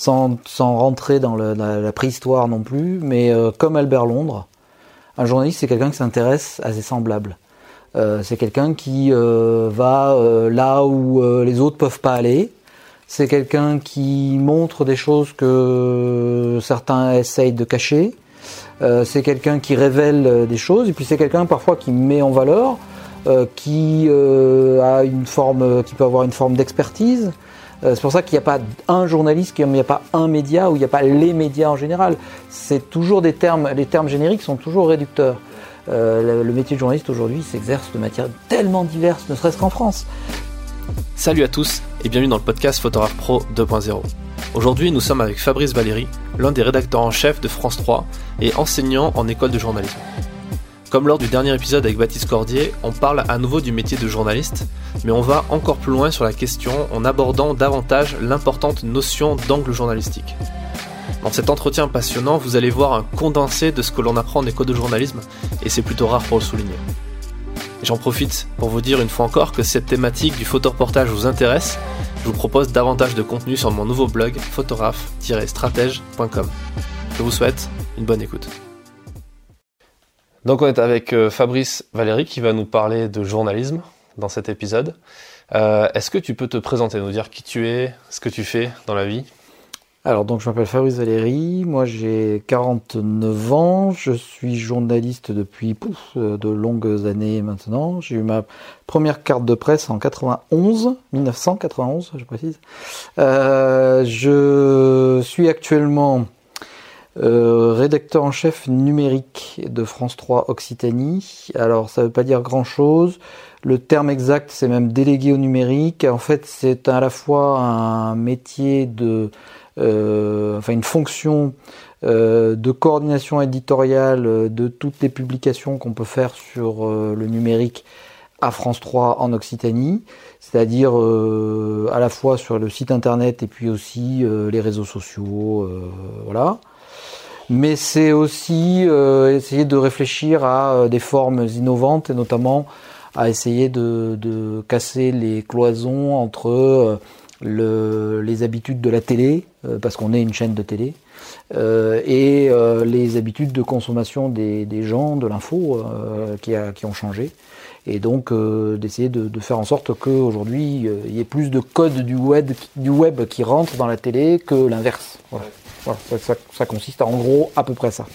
sans, rentrer dans la, préhistoire non plus, mais euh, comme Albert Londres, un journaliste c'est quelqu'un qui s'intéresse à ses semblables. Euh, c'est quelqu'un qui euh, va là où les autres peuvent pas aller. C'est quelqu'un qui montre des choses que certains essayent de cacher. C'est quelqu'un qui révèle des choses. Et puis c'est quelqu'un parfois qui met en valeur, qui a une forme, qui peut avoir une forme d'expertise. Euh, c'est pour ça qu'il n'y a pas un journaliste, qu'il n'y a pas un média ou il n'y a pas les médias en général. C'est toujours des termes, les termes génériques sont toujours réducteurs. Euh, le, métier de journaliste aujourd'hui s'exerce de matières tellement diverses, ne serait-ce qu'en France. Salut à tous et bienvenue dans le podcast Photographe Pro 2.0. Aujourd'hui, nous sommes avec Fabrice Valéry, l'un des rédacteurs en chef de France 3 et enseignant en école de journalisme. Comme lors du dernier épisode avec Baptiste Cordier, on parle à nouveau du métier de journaliste, mais on va encore plus loin sur la question en abordant davantage l'importante notion d'angle journalistique. Dans cet entretien passionnant, vous allez voir un condensé de ce que l'on apprend en école de journalisme, et c'est plutôt rare pour le souligner. J'en profite pour vous dire une fois encore que cette thématique du photoreportage vous intéresse. Je vous propose davantage de contenu sur mon nouveau blog photographe-stratège.com. Je vous souhaite une bonne écoute. Donc on est avec euh, Fabrice Valéry qui va nous parler de journalisme dans cet épisode. Euh, Est-ce que tu peux te présenter, nous dire qui tu es, ce que tu fais dans la vie? Alors donc je m'appelle Fabrice Valéry, moi j'ai 49 ans, je suis journaliste depuis euh, de longues années maintenant. J'ai eu ma première carte de presse en 91, 1991 je précise. Je suis actuellement euh, rédacteur en chef numérique de France 3 Occitanie. Alors ça veut pas dire grand chose. Le terme exact, c'est même délégué au numérique. En fait, c'est à la fois un métier de, euh, enfin une fonction euh, de coordination éditoriale euh, de toutes les publications qu'on peut faire sur le numérique à France 3 en Occitanie, c'est-à-dire à la fois sur le site internet et puis aussi les réseaux sociaux, voilà. Mais c'est aussi euh, essayer de réfléchir à euh, des formes innovantes et notamment à essayer de, casser les cloisons entre euh, le, les habitudes de la télé, parce qu'on est une chaîne de télé, et les habitudes de consommation des, gens, de l'info, qui, ont changé. Et donc d'essayer de, faire en sorte qu'aujourd'hui, il y ait plus de codes du web, du web qui rentrent dans la télé que l'inverse. Voilà. Voilà, ça, ça- ça consiste à, en gros à peu près ça.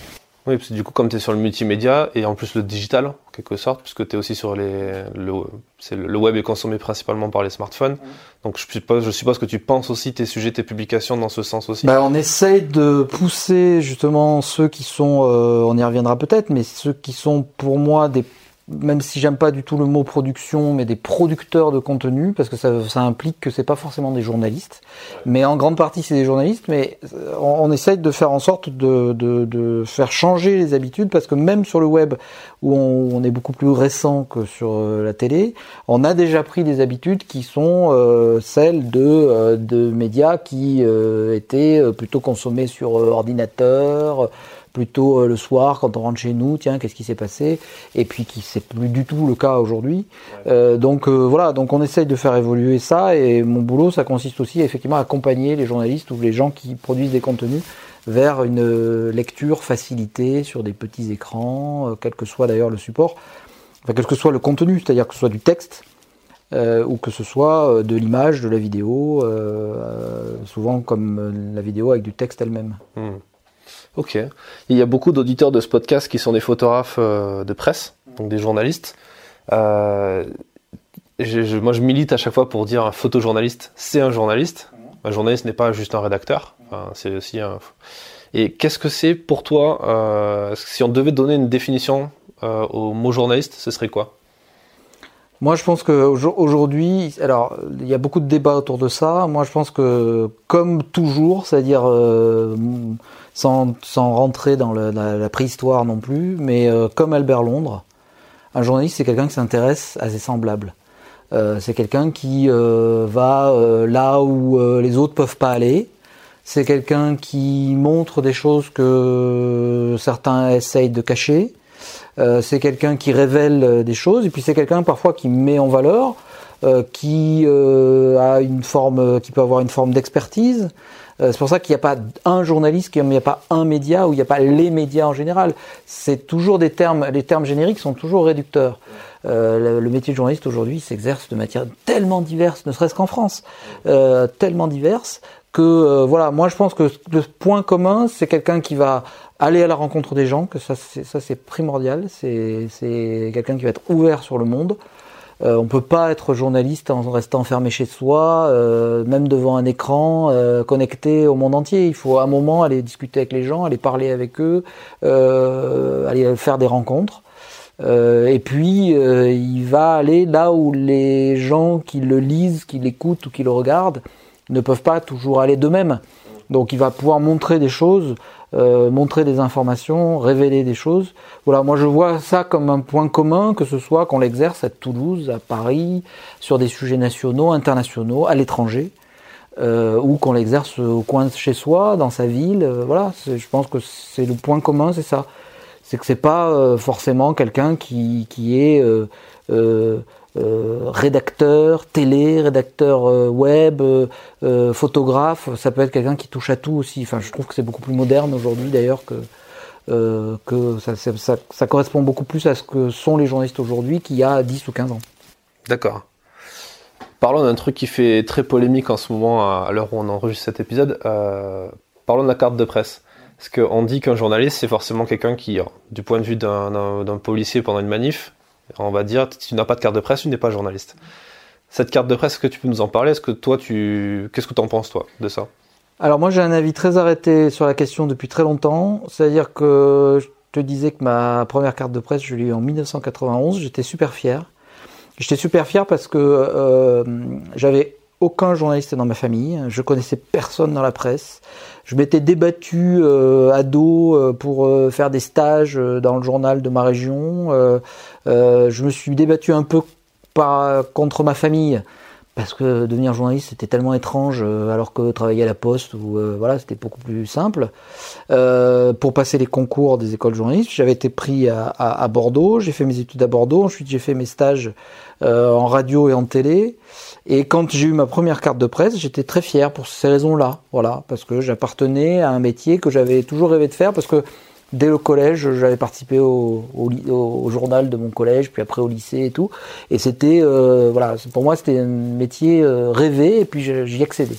Oui, parce que du coup, comme tu es sur le multimédia et en plus le digital, en quelque sorte, puisque tu es aussi sur les. Le, c'est le, le web est consommé principalement par les smartphones. Donc je suppose, je suppose que tu penses aussi tes sujets, tes publications dans ce sens aussi. Bah, on essaye de pousser justement ceux qui sont, euh, on y reviendra peut-être, mais ceux qui sont pour moi des, même si j'aime pas du tout le mot production, mais des producteurs de contenu, parce que ça, ça implique que c'est pas forcément des journalistes, mais en grande partie c'est des journalistes, mais on, on essaye de faire en sorte de, de, de faire changer les habitudes, parce que même sur le web où on, on est beaucoup plus récent que sur euh, la télé, on a déjà pris des habitudes qui sont euh, celles de, euh, de médias qui euh, étaient euh, plutôt consommés sur ordinateur, plutôt euh, le soir quand on rentre chez nous, tiens, qu'est-ce qui s'est passé? Et puis qui c'est plus du tout le cas aujourd'hui. Euh, donc euh, voilà, donc on essaye de faire évoluer ça et mon boulot, ça consiste aussi effectivement à accompagner les journalistes ou les gens qui produisent des contenus vers une lecture facilitée sur des petits écrans, quel que soit d'ailleurs le support, enfin quel que soit le contenu, c'est-à-dire que ce soit du texte euh, ou que ce soit de l'image, de la vidéo, euh, souvent comme la vidéo avec du texte elle-même. Hmm. Ok. Il y a beaucoup d'auditeurs de ce podcast qui sont des photographes euh, de presse, donc des journalistes. Euh, moi, je milite à chaque fois pour dire un photojournaliste, c'est un journaliste. Un journaliste n'est pas juste un rédacteur. C'est aussi un. Et qu'est-ce que c'est pour toi euh, Si on devait donner une définition au mot journaliste, ce serait quoi? Moi, je pense qu'aujourd'hui, alors il y a beaucoup de débats autour de ça. Moi, je pense que comme toujours, c'est-à-dire sans, sans rentrer dans la, préhistoire non plus, mais euh, comme Albert Londres, un journaliste, c'est quelqu'un qui s'intéresse à ses semblables. Euh, c'est quelqu'un qui euh, va euh, là où euh, les autres peuvent pas aller. C'est quelqu'un qui montre des choses que certains essayent de cacher. Euh, c'est quelqu'un qui révèle des choses. Et puis c'est quelqu'un parfois qui met en valeur, qui a une forme, qui peut avoir une forme d'expertise. Euh, c'est pour ça qu'il n'y a pas un journaliste, qu'il n'y a pas un média ou il n'y a pas les médias en général. C'est toujours des termes, les termes génériques sont toujours réducteurs. Euh, le, métier de journaliste aujourd'hui s'exerce de matières tellement diverses, ne serait-ce qu'en France, euh, tellement diverses que euh, voilà, moi je pense que le point commun, c'est quelqu'un qui va aller à la rencontre des gens, que ça c'est, primordial, c'est quelqu'un qui va être ouvert sur le monde. Euh, on peut pas être journaliste en restant enfermé chez soi, euh, même devant un écran, euh, connecté au monde entier. Il faut à un moment aller discuter avec les gens, aller parler avec eux, aller faire des rencontres. et puis il va aller là où les gens qui le lisent, qui l'écoutent ou qui le regardent ne peuvent pas toujours aller d'eux-mêmes. Donc il va pouvoir montrer des choses euh, montrer des informations, révéler des choses. Voilà, moi je vois ça comme un point commun, que ce soit qu'on l'exerce à Toulouse, à Paris, sur des sujets nationaux, internationaux, à l'étranger, euh, ou qu'on l'exerce au coin de chez soi, dans sa ville. Euh, voilà, je pense que c'est le point commun, c'est ça. C'est que c'est pas forcément quelqu'un qui, qui est euh, rédacteur télé, rédacteur euh, web, euh, photographe. Ça peut être quelqu'un qui touche à tout aussi. Enfin, je trouve que c'est beaucoup plus moderne aujourd'hui d'ailleurs que ça, ça, correspond beaucoup plus à ce que sont les journalistes aujourd'hui qu'il y a 10 ou 15 ans. D'accord. Parlons d'un truc qui fait très polémique en ce moment, à l'heure où on enregistre cet épisode. parlons de la carte de presse. Parce qu'on dit qu'un journaliste, c'est forcément quelqu'un qui, du point de vue d'un policier pendant une manif, on va dire, tu n'as pas de carte de presse, tu n'es pas journaliste. Cette carte de presse, est-ce que tu peux nous en parler? Est-ce que toi, tu, qu'est-ce que tu en penses toi de ça? Alors moi, j'ai un avis très arrêté sur la question depuis très longtemps. C'est-à-dire que je te disais que ma première carte de presse, je l'ai eu en 1991. J'étais super fier. J'étais super fier parce que euh, j'avais aucun journaliste dans ma famille, je connaissais personne dans la presse. Je m'étais débattu euh, ado euh, pour euh, faire des stages euh, dans le journal de ma région. Je me suis débattu un peu contre ma famille parce que devenir journaliste c'était tellement étrange alors que travailler à la poste ou voilà c'était beaucoup plus simple. pour passer les concours des écoles journalistes, j'avais été pris à, à, Bordeaux, j'ai fait mes études à Bordeaux, ensuite j'ai fait mes stages en radio et en télé. Et quand j'ai eu ma première carte de presse, j'étais très fier pour ces raisons-là, voilà, parce que j'appartenais à un métier que j'avais toujours rêvé de faire, parce que dès le collège, j'avais participé au, journal de mon collège, puis après au lycée et tout, et c'était, euh, voilà, pour moi c'était un métier euh, rêvé, et puis j'y accédais.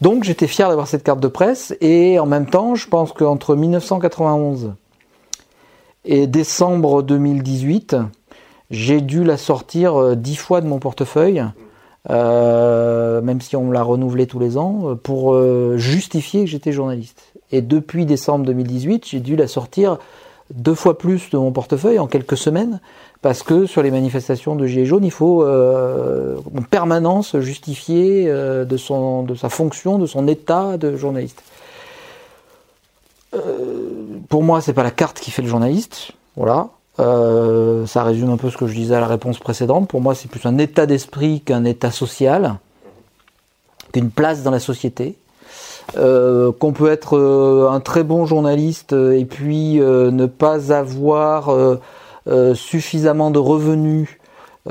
Donc j'étais fier d'avoir cette carte de presse, et en même temps, je pense qu'entre 1991 et décembre 2018, j'ai dû la sortir euh, dix fois de mon portefeuille même si on l'a renouvelé tous les ans, pour justifier que j'étais journaliste. Et depuis décembre 2018, j'ai dû la sortir deux fois plus de mon portefeuille en quelques semaines, parce que sur les manifestations de Gilets jaunes, il faut euh, en permanence justifier euh, de, son, de sa fonction, de son état de journaliste. Euh, pour moi, c'est pas la carte qui fait le journaliste, voilà. Ça résume un peu ce que je disais à la réponse précédente. Pour moi, c'est plus un état d'esprit qu'un état social, qu'une place dans la société. Euh, qu'on peut être euh, un très bon journaliste et puis euh, ne pas avoir euh, suffisamment de revenus,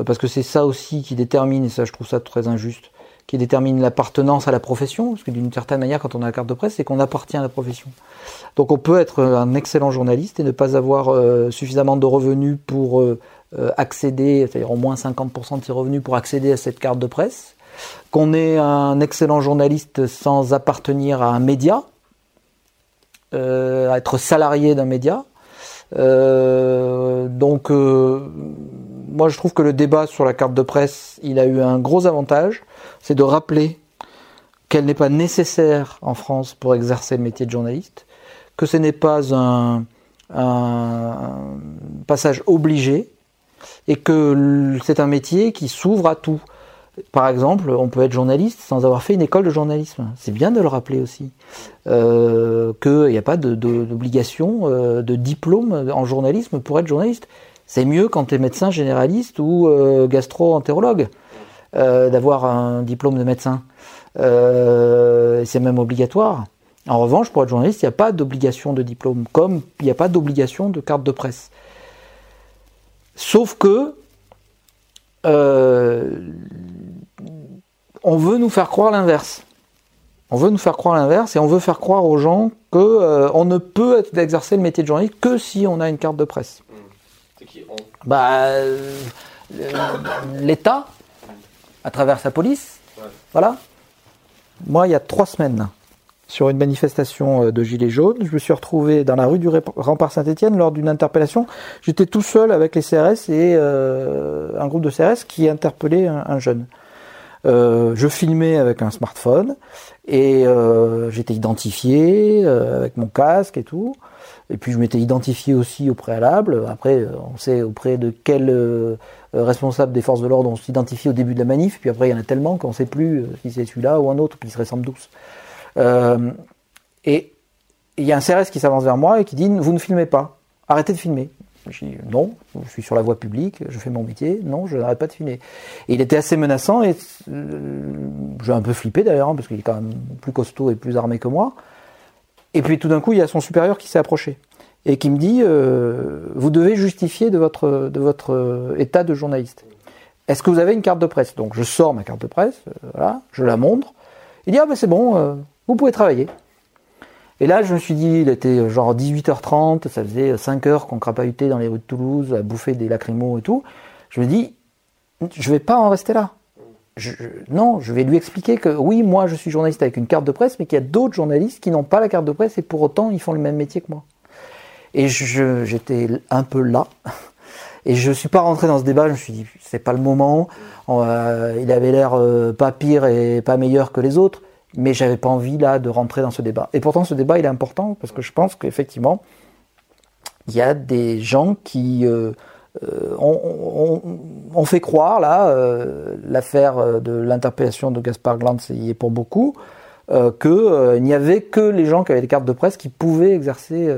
parce que c'est ça aussi qui détermine, et ça je trouve ça très injuste, qui détermine l'appartenance à la profession, parce que d'une certaine manière, quand on a la carte de presse, c'est qu'on appartient à la profession. Donc on peut être un excellent journaliste et ne pas avoir euh, suffisamment de revenus pour euh, euh, accéder, c'est-à-dire au moins 50% de ses revenus pour accéder à cette carte de presse, qu'on est un excellent journaliste sans appartenir à un média, à être salarié d'un média. donc moi je trouve que le débat sur la carte de presse, il a eu un gros avantage, c'est de rappeler qu'elle n'est pas nécessaire en France pour exercer le métier de journaliste, que ce n'est pas un, un, passage obligé et que c'est un métier qui s'ouvre à tout. Par exemple, on peut être journaliste sans avoir fait une école de journalisme. C'est bien de le rappeler aussi. Euh, Qu'il n'y a pas d'obligation euh, de, diplôme en journalisme pour être journaliste. C'est mieux quand tu es médecin généraliste ou euh, gastro-entérologue d'avoir un diplôme de médecin. C'est même obligatoire. En revanche, pour être journaliste, il n'y a pas d'obligation de diplôme, comme il n'y a pas d'obligation de carte de presse. Sauf que on veut nous faire croire l'inverse. On veut nous faire croire l'inverse et on veut faire croire aux gens que euh, on ne peut exercer le métier de journaliste que si on a une carte de presse. C'est qui Bah, euh, l'État, à travers sa police. Voilà. Moi, il y a trois semaines, sur une manifestation euh, de Gilets jaunes. Je me suis retrouvé dans la rue du Rempart Saint-Étienne lors d'une interpellation. J'étais tout seul avec les CRS et euh, un groupe de CRS qui interpellait un, jeune. Euh, je filmais avec un smartphone et j'étais identifié avec mon casque et tout. Et puis je m'étais identifié aussi au préalable. Après, on sait auprès de quel responsable des forces de l'ordre on s'identifie au début de la manif. Puis après, il y en a tellement qu'on ne sait plus si c'est celui-là ou un autre qui se ressemble tous. Euh, et il y a un CRS qui s'avance vers moi et qui dit Vous ne filmez pas, arrêtez de filmer. Je dis non, je suis sur la voie publique, je fais mon métier, non, je n'arrête pas de filmer. Il était assez menaçant et euh, j'ai un peu flippé d'ailleurs, hein, parce qu'il est quand même plus costaud et plus armé que moi. Et puis tout d'un coup, il y a son supérieur qui s'est approché et qui me dit euh, Vous devez justifier de votre, votre état de journaliste. Est-ce que vous avez une carte de presse? Donc je sors ma carte de presse, je la montre. Il dit Ah ben c'est bon, vous pouvez travailler. Et là, je me suis dit, il était genre 18h30, ça faisait 5 heures qu'on crapahutait dans les rues de Toulouse, à bouffer des lacrymos et tout. Je me dis, je vais pas en rester là. non, je vais lui expliquer que oui, moi je suis journaliste avec une carte de presse, mais qu'il y a d'autres journalistes qui n'ont pas la carte de presse et pour autant ils font le même métier que moi. Et j'étais un peu là. Et je suis pas rentré dans ce débat, je me suis dit, c'est pas le moment. Euh, il avait l'air euh, pas pire et pas meilleur que les autres mais j'avais pas envie là de rentrer dans ce débat. Et pourtant, ce débat il est important parce que je pense qu'effectivement, il y a des gens qui euh, euh ont, fait croire là euh, l'affaire de l'interpellation de Gaspard Glantz y est pour beaucoup euh, qu'il n'y avait que les gens qui avaient des cartes de presse qui pouvaient exercer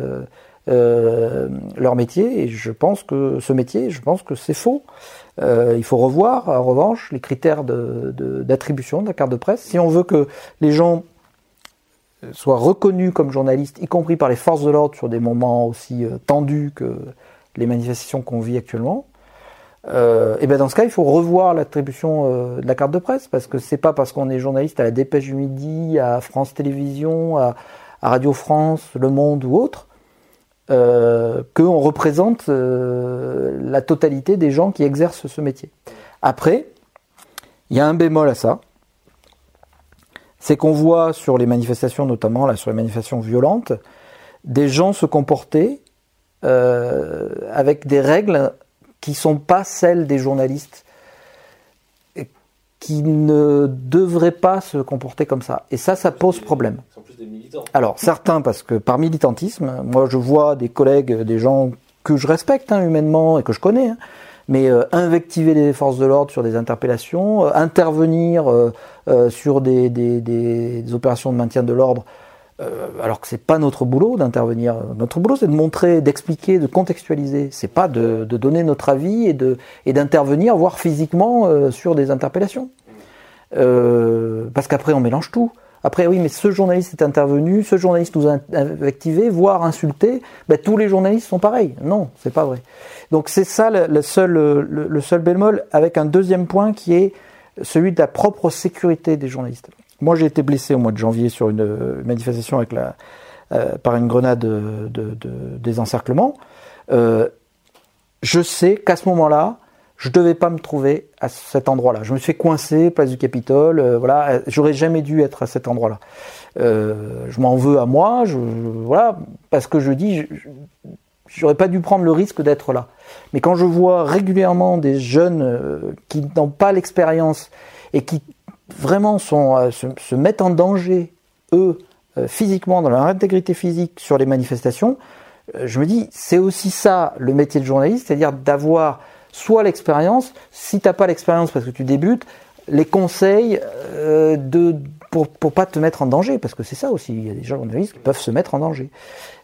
leur métier. Et je pense que ce métier, je pense que c'est faux. Euh, il faut revoir, en revanche, les critères d'attribution de, de, la carte de presse. Si on veut que les gens soient reconnus comme journalistes, y compris par les forces de l'ordre sur des moments aussi euh, tendus que les manifestations qu'on vit actuellement, euh, et bien dans ce cas, il faut revoir l'attribution euh, de la carte de presse, parce que c'est pas parce qu'on est journaliste à la Dépêche du Midi, à France Télévisions, à, à Radio France, Le Monde ou autre, euh, qu'on représente euh, la totalité des gens qui exercent ce métier. Après, il y a un bémol à ça, c'est qu'on voit sur les manifestations, notamment là sur les manifestations violentes, des gens se comporter euh, avec des règles qui sont pas celles des journalistes qui ne devraient pas se comporter comme ça. Et ça, ça pose problème. Alors, certains, parce que par militantisme, moi je vois des collègues, des gens que je respecte hein, humainement et que je connais, hein, mais euh, invectiver les forces de l'ordre sur des interpellations, euh, intervenir euh, sur des, opérations de maintien de l'ordre, alors que c'est pas notre boulot d'intervenir. Notre boulot, c'est de montrer, d'expliquer, de contextualiser. C'est pas de, donner notre avis et d'intervenir, voire physiquement, sur des interpellations. parce qu'après, on mélange tout. Après, oui, mais ce journaliste est intervenu, ce journaliste nous a activé, voire insulté. Ben, tous les journalistes sont pareils. Non, c'est pas vrai. Donc c'est ça le, seul, le, seul bémol, avec un deuxième point qui est celui de la propre sécurité des journalistes. Moi, j'ai été blessé au mois de janvier sur une manifestation avec la, euh, par une grenade de, de, des encerclements. Euh, je sais qu'à ce moment-là, je devais pas me trouver à cet endroit-là. Je me suis coincer, place du Capitole, euh, voilà, j'aurais jamais dû être à cet endroit-là. Euh, je m'en veux à moi, voilà, parce que je dis, j'aurais pas dû prendre le risque d'être là. Mais quand je vois régulièrement des jeunes euh, qui n'ont pas l'expérience et qui vraiment se, mettent en danger, eux, physiquement, dans leur intégrité physique sur les manifestations, je me dis, c'est aussi ça le métier de journaliste, c'est-à-dire d'avoir soit l'expérience, si tu n'as pas l'expérience parce que tu débutes, les conseils euh, de, pour ne pas te mettre en danger, parce que c'est ça aussi, il y a des journalistes qui peuvent se mettre en danger.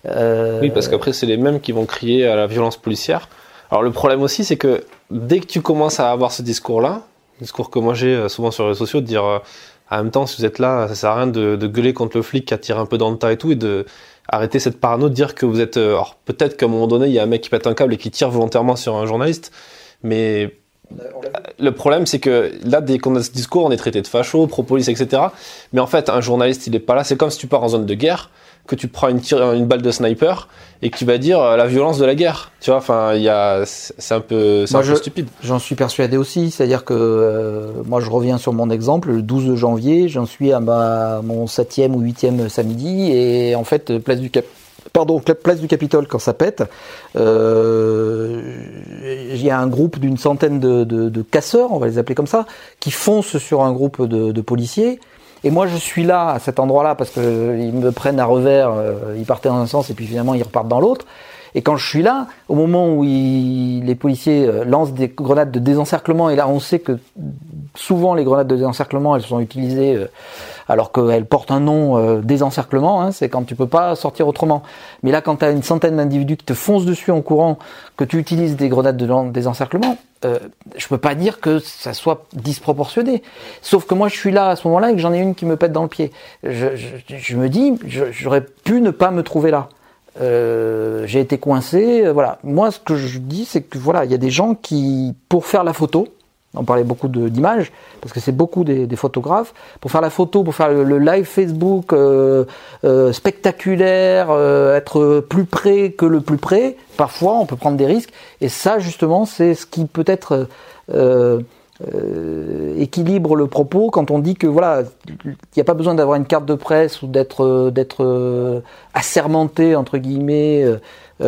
Euh, oui, parce qu'après, c'est les mêmes qui vont crier à la violence policière. Alors le problème aussi, c'est que dès que tu commences à avoir ce discours-là, discours que moi j'ai euh, souvent sur les réseaux sociaux, de dire en même temps, si vous êtes là, ça sert à rien de, de gueuler contre le flic qui attire un peu dans le tas et tout, et de arrêter cette parano de dire que vous êtes... alors peut-être qu'à un moment donné, il y a un mec qui pète un câble et qui tire volontairement sur un journaliste, mais le problème, c'est que là, dès qu'on a ce discours, on est traité de facho, pro-police, etc. Mais en fait, un journaliste, il est pas là. C'est comme si tu pars en zone de guerre, que tu prends une, une balle de sniper et que tu vas dire euh, la violence de la guerre. Tu vois, enfin, il y a, c'est un peu, c'est un peu stupide. J'en suis persuadé aussi. C'est-à-dire que euh, moi, je reviens sur mon exemple. Le 12 janvier, j'en suis à ma, mon septième ou huitième samedi et en fait, place du Cap pardon, place du Capitole quand ça pète, euh, il y a un groupe d'une centaine de, casseurs, on va les appeler comme ça, qui foncent sur un groupe de, policiers. Et moi, je suis là, à cet endroit-là, parce qu'ils me prennent à revers, euh, ils partaient dans un sens et puis finalement ils repartent dans l'autre. Et quand je suis là, au moment où les policiers euh, lancent des grenades de désencerclement, et là on sait que souvent les grenades de désencerclement, elles sont utilisées euh, alors qu'elles portent un nom euh, désencerclement, hein, c'est quand tu peux pas sortir autrement. Mais là, quand tu as une centaine d'individus qui te foncent dessus en courant, que tu utilises des grenades de désencerclement, euh, je peux pas dire que ça soit disproportionné. Sauf que moi, je suis là à ce moment-là et que j'en ai une qui me pète dans le pied. Je, je me dis, j'aurais pu ne pas me trouver là. Euh, j'ai été coincé, euh, voilà. Moi, ce que je dis, c'est que voilà, il y a des gens qui, pour faire la photo, on parlait beaucoup d'images, parce que c'est beaucoup des, photographes, pour faire la photo, pour faire le, live Facebook euh, spectaculaire, être plus près que le plus près, parfois on peut prendre des risques, et ça justement, c'est ce qui peut être euh, équilibre le propos quand on dit que voilà, il n'y a pas besoin d'avoir une carte de presse ou d'être euh, d'être euh, assermenté entre guillemets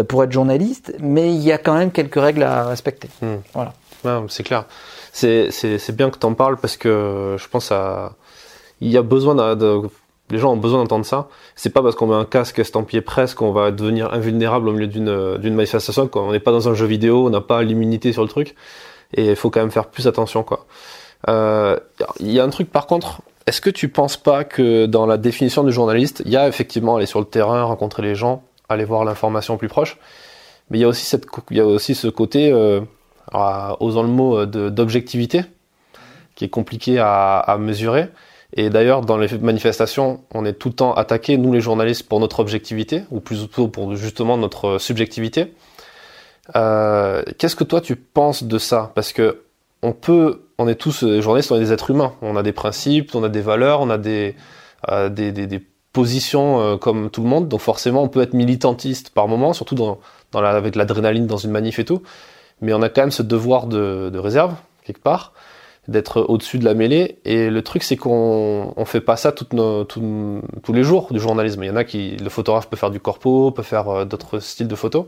pour être journaliste, mais il y a quand même quelques règles à respecter. Hmm. Voilà. c'est clair. C'est bien que tu en parles parce que je pense à il y a besoin de, les gens ont besoin d'entendre ça. C'est pas parce qu'on met un casque estampillé presse qu'on va devenir invulnérable au milieu d'une manifestation. On n'est pas dans un jeu vidéo, on n'a pas l'immunité sur le truc et il faut quand même faire plus attention quoi. Euh, il y a un truc par contre, est-ce que tu penses pas que dans la définition du journaliste, il y a effectivement aller sur le terrain, rencontrer les gens, aller voir l'information plus proche, mais il y a aussi cette, il y a aussi ce côté, euh, osant le mot, euh, d'objectivité, qui est compliqué à, à mesurer. Et d'ailleurs, dans les manifestations, on est tout le temps attaqué, nous les journalistes, pour notre objectivité, ou plutôt pour justement notre subjectivité. Euh, qu'est-ce que toi tu penses de ça? Parce que on peut, on est tous journalistes, on est des êtres humains. On a des principes, on a des valeurs, on a des, euh, positions euh, comme tout le monde. Donc forcément, on peut être militantiste par moment, surtout avec l'adrénaline dans une manif et tout. Mais on a quand même ce devoir de, réserve quelque part d'être au-dessus de la mêlée. Et le truc, c'est qu'on on fait pas ça tous les jours du journalisme. Il y en a qui, le photographe peut faire du corpo, peut faire euh, d'autres styles de photos.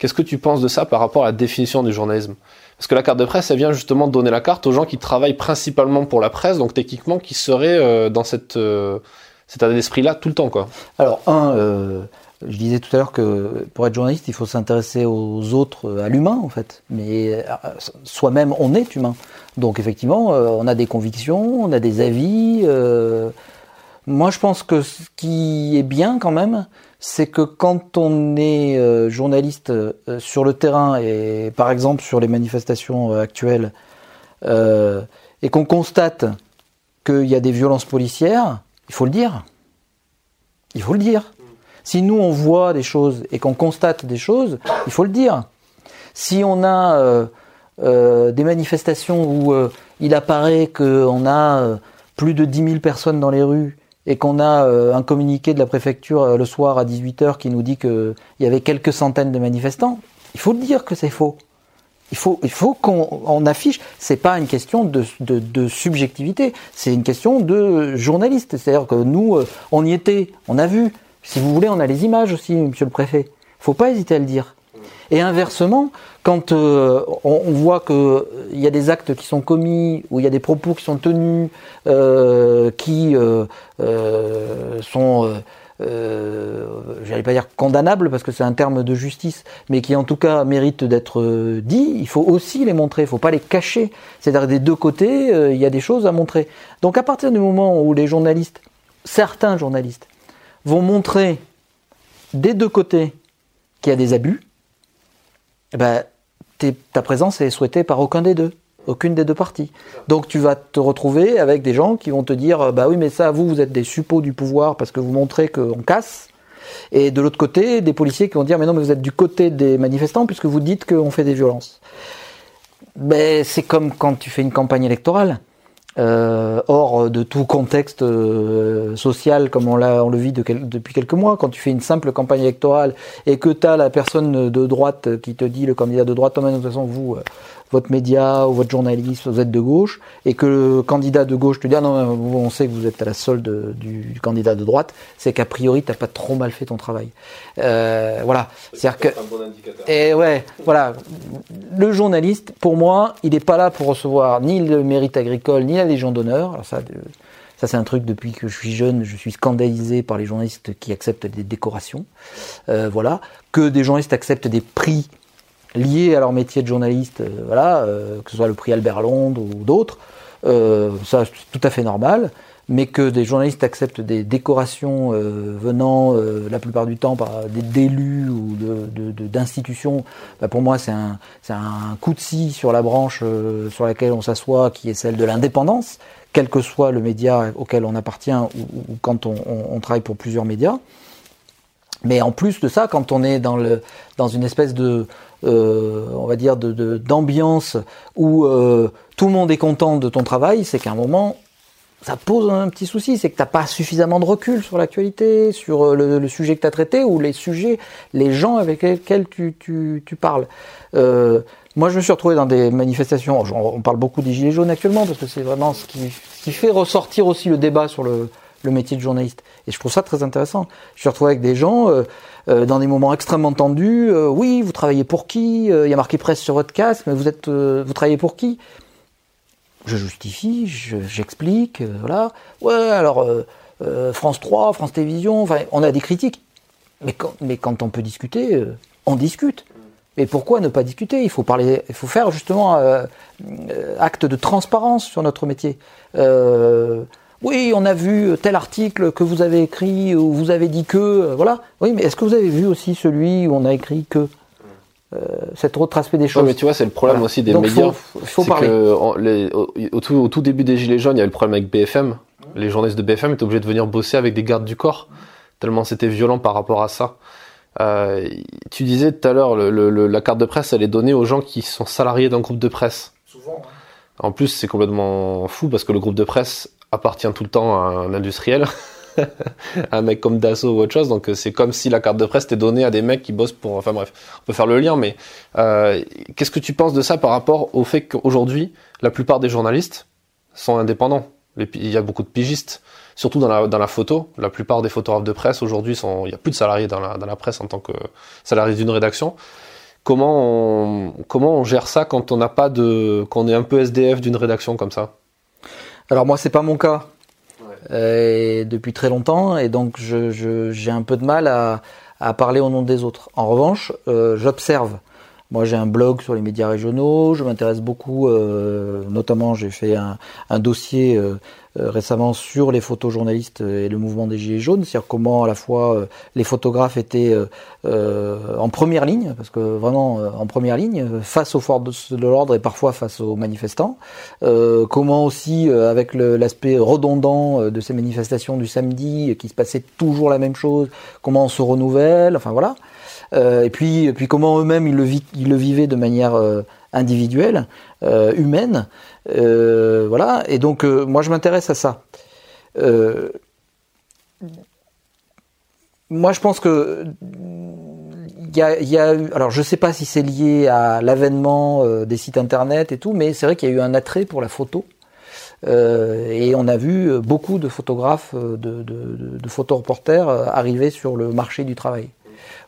Qu'est-ce que tu penses de ça par rapport à la définition du journalisme? Parce que la carte de presse, elle vient justement donner la carte aux gens qui travaillent principalement pour la presse, donc techniquement qui seraient euh, dans euh, cet état d'esprit-là tout le temps, quoi. Alors, un, je disais tout à l'heure que pour être journaliste, il faut s'intéresser aux autres, à l'humain en fait. Mais euh, soi-même, on est humain. Donc effectivement, euh, on a des convictions, on a des avis. Euh. Moi, je pense que ce qui est bien quand même, c'est que quand on est journaliste sur le terrain et par exemple sur les manifestations actuelles, et qu'on constate qu'il y a des violences policières, il faut le dire. Il faut le dire. Si nous, on voit des choses et qu'on constate des choses, il faut le dire. Si on a euh, euh, des manifestations où euh, il apparaît qu'on a plus de 10 000 personnes dans les rues et qu'on a un communiqué de la préfecture le soir à 18h qui nous dit qu'il y avait quelques centaines de manifestants, il faut le dire que c'est faux. Il faut, il faut qu'on affiche. C'est pas une question de, de, de subjectivité, c'est une question de journaliste. C'est-à-dire que nous, on y était, on a vu. Si vous voulez, on a les images aussi, monsieur le préfet. Faut pas hésiter à le dire. Et inversement, quand euh, on, voit qu'il euh, y a des actes qui sont commis, ou il y a des propos qui sont tenus, euh, qui sont, je n'allais pas dire condamnables parce que c'est un terme de justice, mais qui en tout cas méritent d'être dits, il faut aussi les montrer, il ne faut pas les cacher. C'est-à-dire des deux côtés, il y a des choses à montrer. Donc à partir du moment où les journalistes, certains journalistes, vont montrer des deux côtés qu'il y a des abus, eh ben, ta présence est souhaitée par aucun des deux, aucune des deux parties. Donc tu vas te retrouver avec des gens qui vont te dire bah oui mais ça vous vous êtes des suppôts du pouvoir parce que vous montrez qu'on casse. Et de l'autre côté, des policiers qui vont dire mais non mais vous êtes du côté des manifestants puisque vous dites qu'on fait des violences. ben, c'est comme quand tu fais une campagne électorale. Euh, hors de tout contexte euh, social comme on, l'a, on le vit depuis quelques mois. Quand tu fais une simple campagne électorale et que tu as la personne de droite qui te dit, le candidat de droite, de toute façon, vous, euh, votre média ou votre journaliste, vous êtes de gauche, et que le candidat de gauche te dit ah non, on sait que vous êtes à la solde du, candidat de droite, c'est qu'a priori t'as pas trop mal fait ton travail. Euh, voilà, c'est-à-dire que et ouais, voilà, le journaliste, pour moi, il n'est pas là pour recevoir ni le mérite agricole ni la Légion d'honneur. Alors ça. Ça, c'est un truc depuis que je suis jeune, je suis scandalisé par les journalistes qui acceptent des décorations. Euh, voilà. Que des journalistes acceptent des prix liés à leur métier de journaliste, euh, voilà, euh, que ce soit le prix Albert Londres ou d'autres, euh, ça c'est tout à fait normal. Mais que des journalistes acceptent des décorations venant la plupart du temps par d'élus ou d'institutions, de, bah, pour moi c'est un, un, coup de scie sur la branche sur laquelle on s'assoit, qui est celle de l'indépendance, quel que soit le média auquel on appartient ou, quand on, on, travaille pour plusieurs médias. Mais en plus de ça, quand on est dans, le, dans une espèce de, euh, on va dire, d'ambiance de, où euh, tout le monde est content de ton travail, c'est qu'à un moment, ça pose un petit souci, c'est que tu n'as pas suffisamment de recul sur l'actualité, sur euh, le, sujet que tu as traité ou les sujets, les gens avec lesquels tu, tu, tu parles. Euh, moi, je me suis retrouvé dans des manifestations. On parle beaucoup des gilets jaunes actuellement parce que c'est vraiment ce qui, ce qui, fait ressortir aussi le débat sur le, le métier de journaliste. Et je trouve ça très intéressant. Je suis retrouvé avec des gens euh, euh, dans des moments extrêmement tendus. Euh, oui, vous travaillez pour qui Il y a marqué presse sur votre casque, mais vous êtes, vous travaillez pour qui? Je justifie, j'explique, voilà. Ouais, alors France 3, France Télévisions, enfin, on a des critiques. Mais quand, mais quand on peut discuter, on discute. Mais pourquoi ne pas discuter? Il faut parler, il faut faire justement acte de transparence sur notre métier. Euh, oui, on a vu tel article que vous avez écrit où vous avez dit que, euh, voilà. Oui, mais est-ce que vous avez vu aussi celui où on a écrit que? euh, cet autre aspect des choses. mais tu vois, c'est le problème aussi des médias. Il faut, parler. au, tout, début des Gilets jaunes, il y avait le problème avec BFM. Les journalistes de BFM étaient obligés de venir bosser avec des gardes du corps, tellement c'était violent par rapport à ça. Euh, tu disais tout à l'heure, la carte de presse, elle est donnée aux gens qui sont salariés d'un groupe de presse. Souvent. En plus, c'est complètement fou parce que le groupe de presse appartient tout le temps à un industriel, un mec comme Dassault ou autre chose. Donc c'est comme si la carte de presse était donnée à des mecs qui bossent pour. Enfin bref, on peut faire le lien, mais euh, qu'est-ce que tu penses de ça par rapport au fait qu'aujourd'hui la plupart des journalistes sont indépendants? Il y a beaucoup de pigistes, surtout dans la, photo. La plupart des photographes de presse aujourd'hui. Il n'y a plus de salariés dans la, presse en tant que salariés d'une rédaction comment on, comment on gère ça quand on n'a pas de, quand on est un peu SDF d'une rédaction comme ça? Alors moi, c'est pas mon cas euh, depuis très longtemps, et donc j'ai je, un peu de mal à, à, parler au nom des autres. En revanche, euh, j'observe. Moi, j'ai un blog sur les médias régionaux. Je m'intéresse beaucoup, euh, notamment, j'ai fait un, un dossier euh, récemment sur les photojournalistes et le mouvement des Gilets jaunes, c'est-à-dire comment à la fois euh, les photographes étaient euh, en première ligne, parce que vraiment en première ligne, face aux forces de l'ordre et parfois face aux manifestants, comment aussi avec l'aspect redondant de ces manifestations du samedi, qui se passait toujours la même chose, comment on se renouvelle, enfin voilà. et puis, puis comment eux-mêmes ils le, ils le vivaient de manière individuelle, humaine. Euh, voilà, et donc euh, moi je m'intéresse à ça. Euh, moi je pense que il y a, alors je sais pas si c'est lié à l'avènement des sites internet et tout, mais c'est vrai qu'il y a eu un attrait pour la photo. et on a vu beaucoup de photographes, de, photoreporters arriver sur le marché du travail.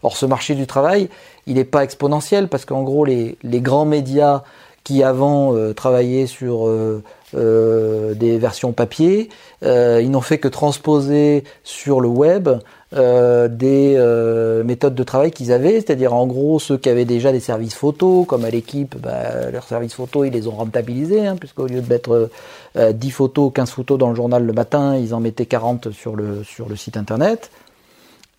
Or, ce marché du travail, il n'est pas exponentiel parce qu'en gros, les, grands médias qui avant euh, travaillaient sur euh, euh, des versions papier, ils n'ont fait que transposer sur le web des méthodes de travail qu'ils avaient, c'est-à-dire en gros ceux qui avaient déjà des services photos, comme à l'équipe, bah, leurs services photos, ils les ont rentabilisés, hein, puisqu'au lieu de mettre 10 photos, 15 photos dans le journal le matin, ils en mettaient 40 sur le, sur le site internet.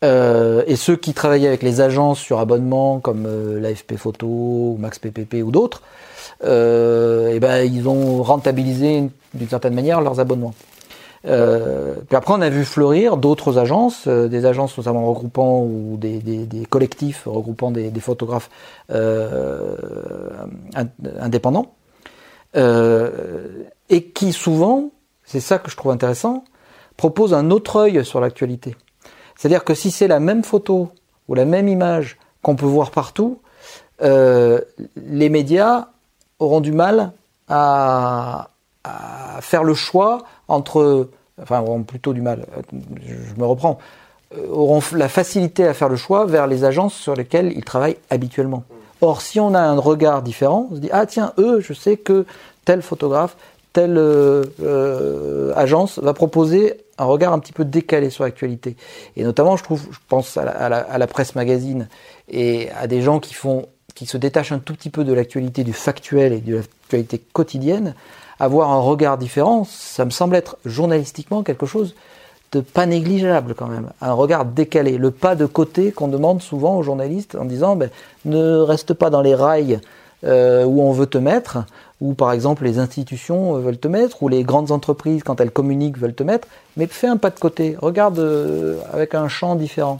Et ceux qui travaillaient avec les agences sur abonnement, comme l'AFP Photo, ou Max PPP ou d'autres, euh, et ben ils ont rentabilisé d'une certaine manière leurs abonnements. Euh, puis après, on a vu fleurir d'autres agences, euh, des agences notamment regroupant ou des, des, des collectifs regroupant des, des photographes euh, indépendants, et qui souvent, c'est ça que je trouve intéressant, propose un autre œil sur l'actualité. C'est-à-dire que si c'est la même photo ou la même image qu'on peut voir partout, les médias auront du mal à, à faire le choix entre, enfin, auront plutôt du mal, je me reprends, euh, auront la facilité à faire le choix vers les agences sur lesquelles ils travaillent habituellement. Or, si on a un regard différent, on se dit, ah tiens, eux, je sais que tel photographe, telle euh, euh, agence va proposer un regard un petit peu décalé sur l'actualité. Et notamment, je trouve, je pense à la, presse magazine et à des gens qui font, qui se détachent un tout petit peu de l'actualité du factuel et de l'actualité quotidienne, avoir un regard différent, ça me semble être journalistiquement quelque chose de pas négligeable quand même, un regard décalé, le pas de côté qu'on demande souvent aux journalistes en disant ben, ne reste pas dans les rails euh, où on veut te mettre, où par exemple les institutions veulent te mettre, ou les grandes entreprises quand elles communiquent veulent te mettre, mais fais un pas de côté, regarde euh, avec un champ différent.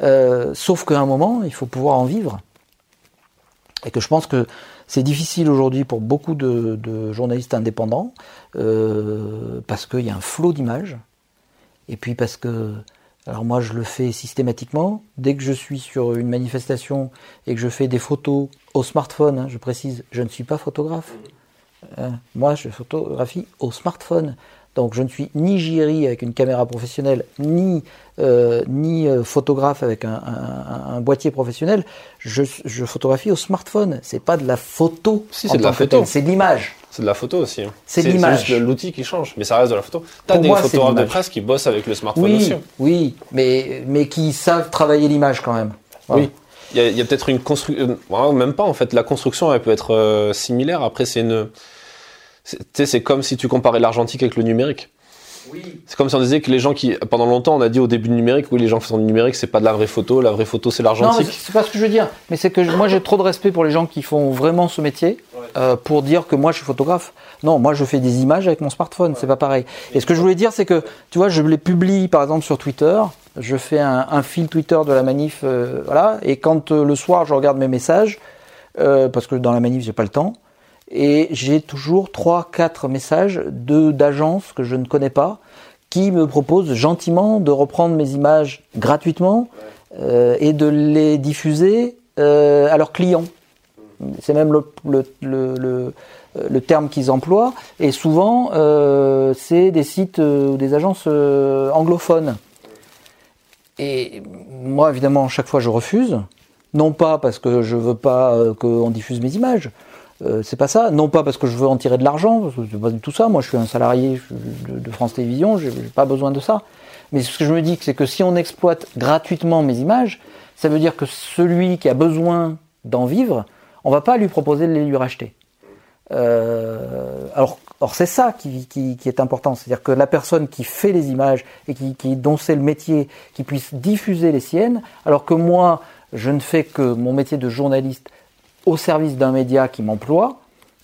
Euh, sauf qu'à un moment, il faut pouvoir en vivre. Et que je pense que c'est difficile aujourd'hui pour beaucoup de, journalistes indépendants euh, parce qu'il y a un flot d'images. Et puis parce que, alors moi je le fais systématiquement, dès que je suis sur une manifestation et que je fais des photos au smartphone, hein, je précise, je ne suis pas photographe. Euh, moi je photographie au smartphone. Donc je ne suis ni JRI avec une caméra professionnelle, ni, euh, ni euh, photographe avec un, un, un, boîtier professionnel. Je, je photographie au smartphone. C'est pas de la photo. Si, c'est de la photo. C'est de l'image. C'est de la photo aussi. C'est de l'image. C'est juste l'outil qui change, mais ça reste de la photo. T'as des photographes de presse qui bossent avec le smartphone oui, aussi. Oui, mais, mais qui savent travailler l'image quand même. Voilà. Oui. Il y a, a peut-être une construction, euh, même pas en fait. La construction, elle peut être euh, similaire. Après, c'est une, c'est comme si tu comparais l'argentique avec le numérique. Oui. C'est comme si on disait que les gens qui, pendant longtemps, on a dit au début du numérique, oui, les gens qui font du numérique, c'est pas de la vraie photo, la vraie photo, c'est l'argentique. Non, c'est pas ce que je veux dire. Mais c'est que moi, j'ai trop de respect pour les gens qui font vraiment ce métier, ouais. euh, pour dire que moi, je suis photographe. Non, moi, je fais des images avec mon smartphone, ouais. c'est pas pareil. Et ce que je voulais dire, c'est que, tu vois, je les publie, par exemple, sur Twitter. Je fais un, un fil Twitter de la manif, euh, voilà. Et quand euh, le soir, je regarde mes messages, euh, parce que dans la manif, j'ai pas le temps et j'ai toujours trois, quatre messages de d'agences que je ne connais pas qui me proposent gentiment de reprendre mes images gratuitement euh, et de les diffuser euh, à leurs clients. C'est même le, le terme qu'ils emploient. Et souvent, euh, c'est des sites ou des agences euh, anglophones. Et moi, évidemment, chaque fois, je refuse. Non pas parce que je veux pas euh, qu'on diffuse mes images, euh, c'est pas ça. Non pas parce que je veux en tirer de l'argent, c'est pas du tout ça. Moi, je suis un salarié de, France Télévisions, j'ai pas besoin de ça. Mais ce que je me dis, c'est que si on exploite gratuitement mes images, ça veut dire que celui qui a besoin d'en vivre, on va pas lui proposer de les lui racheter. Euh, alors, or c'est ça qui, est important, c'est-à-dire que la personne qui fait les images et qui dont c'est le métier, qui puisse diffuser les siennes, alors que moi, je ne fais que mon métier de journaliste au service d'un média qui m'emploie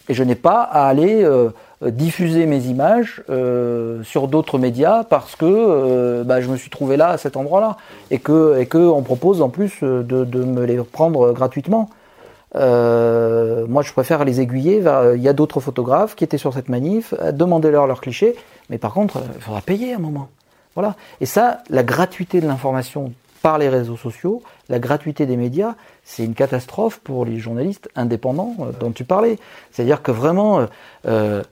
et je n'ai pas à aller euh, diffuser mes images euh, sur d'autres médias parce que euh, bah, je me suis trouvé là à cet endroit-là et que et que on propose en plus de, me les prendre gratuitement. Moi, je préfère les aiguiller. Il y a d'autres photographes qui étaient sur cette manif, demandez-leur leurs clichés, mais par contre, il faudra payer un moment. Voilà. Et ça, la gratuité de l'information par les réseaux sociaux, la gratuité des médias, c'est une catastrophe pour les journalistes indépendants euh, dont tu parlais. C'est-à-dire que vraiment, euh, euh,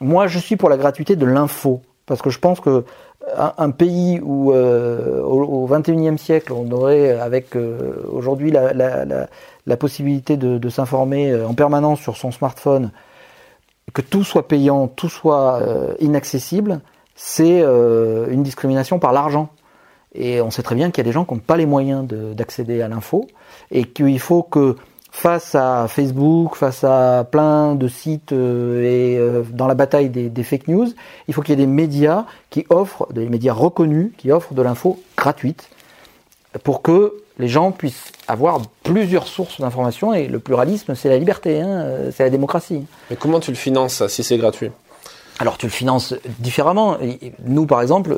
moi je suis pour la gratuité de l'info, parce que je pense que un, pays où au, 21e siècle on aurait avec aujourd'hui la, possibilité de s'informer en permanence sur son smartphone, que tout soit payant, tout soit inaccessible, c'est une discrimination par l'argent. Et on sait très bien qu'il y a des gens qui n'ont pas les moyens d'accéder à l'info et qu'il faut que face à Facebook, face à plein de sites euh, et euh, dans la bataille des, fake news, il faut qu'il y ait des médias qui offrent, des médias reconnus, qui offrent de l'info gratuite pour que les gens puissent avoir plusieurs sources d'information et le pluralisme, c'est la liberté, hein, c'est la démocratie. Mais comment tu le finances si c'est gratuit? Alors tu le finances différemment. Nous, par exemple,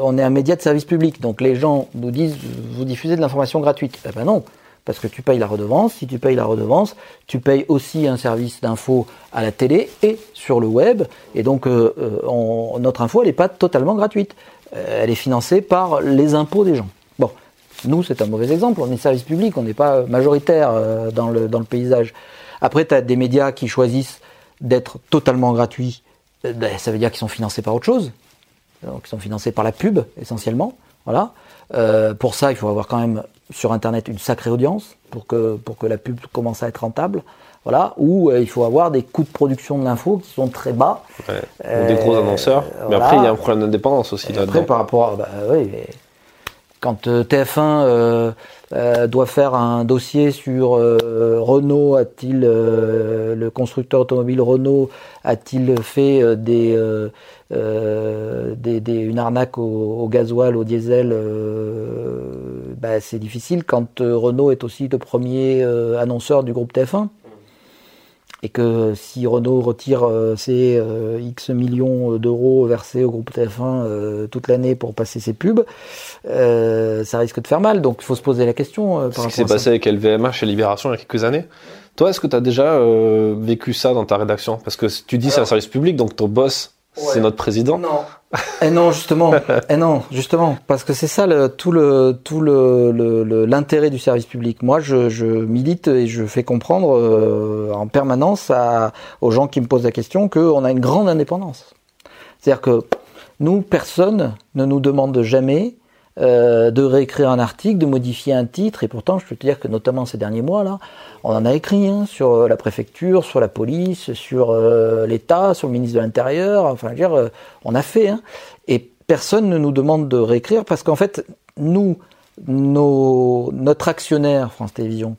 on est un média de service public, donc les gens nous disent vous diffusez de l'information gratuite. Eh ben non, parce que tu payes la redevance. Si tu payes la redevance, tu payes aussi un service d'info à la télé et sur le web. Et donc, euh, euh, notre info, elle n'est pas totalement gratuite. Euh, elle est financée par les impôts des gens. Bon, nous, c'est un mauvais exemple. On est service public, on n'est pas majoritaire dans, le, dans le paysage. Après, tu as des médias qui choisissent d'être totalement gratuits. Ben, ça veut dire qu'ils sont financés par autre chose. Donc, ils sont financés par la pub, essentiellement. Voilà. Euh, pour ça, il faut avoir quand même sur Internet une sacrée audience pour que, pour que la pub commence à être rentable. Voilà, ou euh, il faut avoir des coûts de production de l'info qui sont très bas. ou des gros euh, annonceurs. Mais après, il y a un problème d'indépendance aussi là-dedans. Après, par rapport à. Bah, oui, quand TF1 doit faire un dossier sur Renault, a-t-il le constructeur automobile Renault a-t-il fait des euh, des, une arnaque au, au, gasoil, au diesel, euh, bah, c'est difficile quand euh, Renault est aussi le premier euh, annonceur du groupe TF1. Et que si Renault retire ses X millions d'euros versés au groupe TF1 toute l'année pour passer ses pubs, ça risque de faire mal. Donc il faut se poser la question. Ce qui s'est passé avec LVMH et Libération il y a quelques années. Toi, est-ce que tu as déjà vécu ça dans ta rédaction? Parce que tu dis c'est un service public, donc ton boss c'est notre président. Non. et eh non, justement. et eh non, justement, parce que c'est ça le, tout le tout le l'intérêt du service public. Moi, je, je, milite et je fais comprendre euh, en permanence à, aux gens qui me posent la question qu'on a une grande indépendance. C'est-à-dire que nous, personne ne nous demande jamais euh, de réécrire un article, de modifier un titre, et pourtant je peux te dire que notamment ces derniers mois là, on en a écrit hein, sur euh, la préfecture, sur la police, sur euh, l'État, sur le ministre de l'Intérieur, enfin je veux dire, on a fait, hein, et personne ne nous demande de réécrire parce qu'en fait nous, nos, notre actionnaire France Télévisions,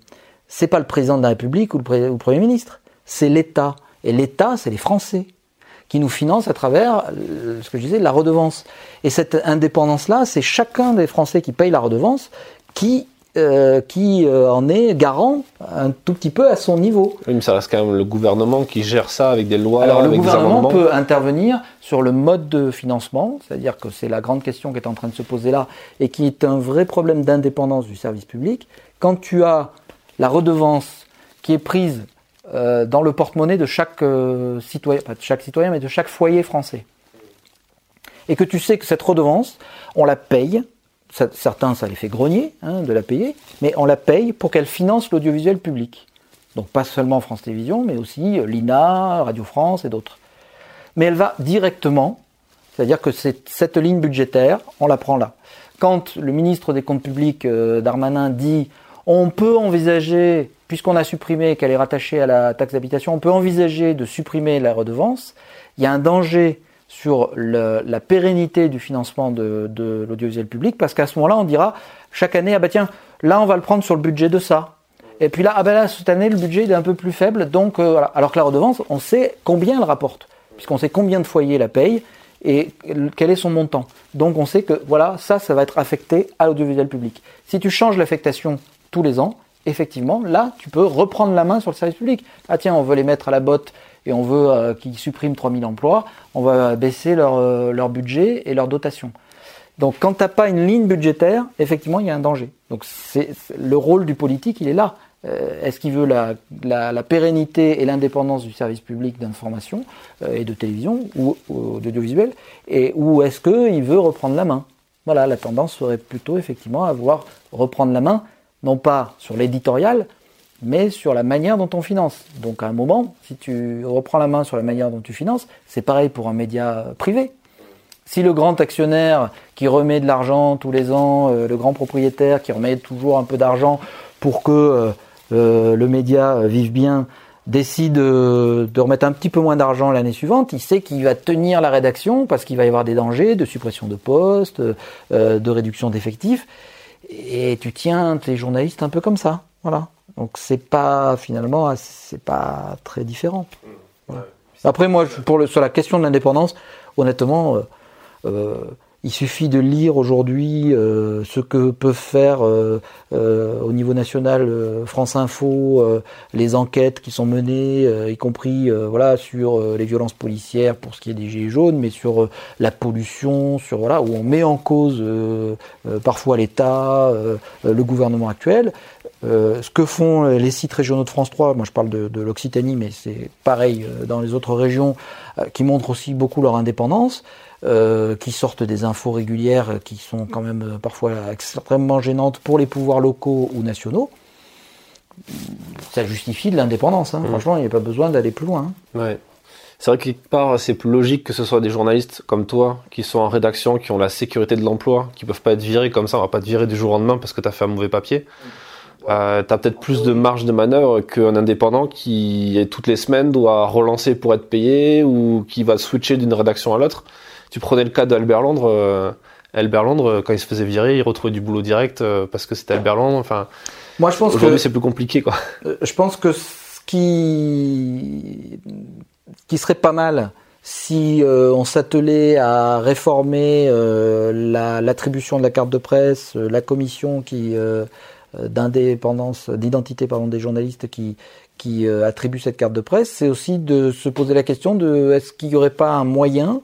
c'est pas le président de la République ou le Premier ministre, c'est l'État, et l'État c'est les Français qui nous finance à travers euh, ce que je disais, la redevance. Et cette indépendance-là, c'est chacun des Français qui paye la redevance qui euh, qui euh, en est garant un tout petit peu à son niveau. Oui, mais ça reste quand même le gouvernement qui gère ça avec des lois. Alors le gouvernement peut intervenir sur le mode de financement, c'est-à-dire que c'est la grande question qui est en train de se poser là et qui est un vrai problème d'indépendance du service public. Quand tu as la redevance qui est prise euh, dans le porte-monnaie de chaque euh, citoyen, pas de chaque citoyen, mais de chaque foyer français. Et que tu sais que cette redevance, on la paye, certains ça les fait grogner hein, de la payer, mais on la paye pour qu'elle finance l'audiovisuel public. Donc pas seulement France Télévisions, mais aussi euh, l'INA, Radio France et d'autres. Mais elle va directement, c'est-à-dire que cette ligne budgétaire, on la prend là. Quand le ministre des Comptes publics, Darmanin, dit on peut envisager puisqu'on a supprimé qu'elle est rattachée à la taxe d'habitation, on peut envisager de supprimer la redevance. Il y a un danger sur la pérennité du financement de, l'audiovisuel public, parce qu'à ce moment-là, on dira chaque année, ah bah tiens, là on va le prendre sur le budget de ça. Et puis là, ah ben là, cette année, le budget est un peu plus faible, donc euh, voilà. Alors que la redevance, on sait combien elle rapporte, puisqu'on sait combien de foyers la payent et quel est son montant. Donc on sait que voilà, ça, ça va être affecté à l'audiovisuel public. Si tu changes l'affectation tous les ans, effectivement, là, tu peux reprendre la main sur le service public. Ah tiens, on veut les mettre à la botte et on veut euh, qu'ils suppriment 3000 emplois, on va baisser leur, euh, leur budget et leur dotation. Donc quand tu n'as pas une ligne budgétaire, effectivement, il y a un danger. Donc c'est le rôle du politique, il est là. Euh, est-ce qu'il veut la, pérennité et l'indépendance du service public d'information et de télévision ou, ou d'audiovisuel, et ou est-ce qu'il veut reprendre la main? Voilà, la tendance serait plutôt effectivement à vouloir reprendre la main non pas sur l'éditorial, mais sur la manière dont on finance. Donc à un moment, si tu reprends la main sur la manière dont tu finances, c'est pareil pour un média privé. Si le grand actionnaire qui remet de l'argent tous les ans, euh, le grand propriétaire qui remet toujours un peu d'argent pour que euh, euh, le média vive bien, décide de remettre un petit peu moins d'argent l'année suivante, il sait qu'il va tenir la rédaction parce qu'il va y avoir des dangers de suppression de postes, de réduction d'effectifs et tu tiens tes journalistes un peu comme ça, voilà. Donc c'est pas finalement c'est pas très différent. Après moi pour le, sur la question de l'indépendance, honnêtement, euh, euh, il suffit de lire aujourd'hui euh, ce que peuvent faire euh, euh, au niveau national France Info, les enquêtes qui sont menées, y compris voilà sur les violences policières pour ce qui est des gilets jaunes, mais sur la pollution, sur voilà où on met en cause parfois l'État, le gouvernement actuel. Ce que font les sites régionaux de France 3, moi je parle de, de l'Occitanie, mais c'est pareil dans les autres régions, qui montrent aussi beaucoup leur indépendance. Euh, qui sortent des infos régulières qui sont quand même euh, parfois extrêmement gênantes pour les pouvoirs locaux ou nationaux, ça justifie de l'indépendance. Hein. Mmh. Franchement, il n'y a pas besoin d'aller plus loin. Hein. Ouais. C'est vrai que quelque part, c'est plus logique que ce soit des journalistes comme toi, qui sont en rédaction, qui ont la sécurité de l'emploi, qui peuvent pas être virés comme ça, on va pas te virer du jour au lendemain parce que tu as fait un mauvais papier. Euh, tu as peut-être plus de marge de manœuvre qu'un indépendant qui, toutes les semaines, doit relancer pour être payé ou qui va switcher d'une rédaction à l'autre. Tu prenais le cas d'Albert Londres. Euh, Albert Londres, quand il se faisait virer, il retrouvait du boulot direct euh, parce que c'était Albert Londres. Enfin, moi je pense aujourd'hui c'est plus compliqué quoi. Euh, je pense que ce qui qui serait pas mal si on s'attelait à réformer l'attribution de la carte de presse, la commission qui d'indépendance, d'identité pardon des journalistes qui qui attribue cette carte de presse, c'est aussi de se poser la question de est-ce qu'il n'y aurait pas un moyen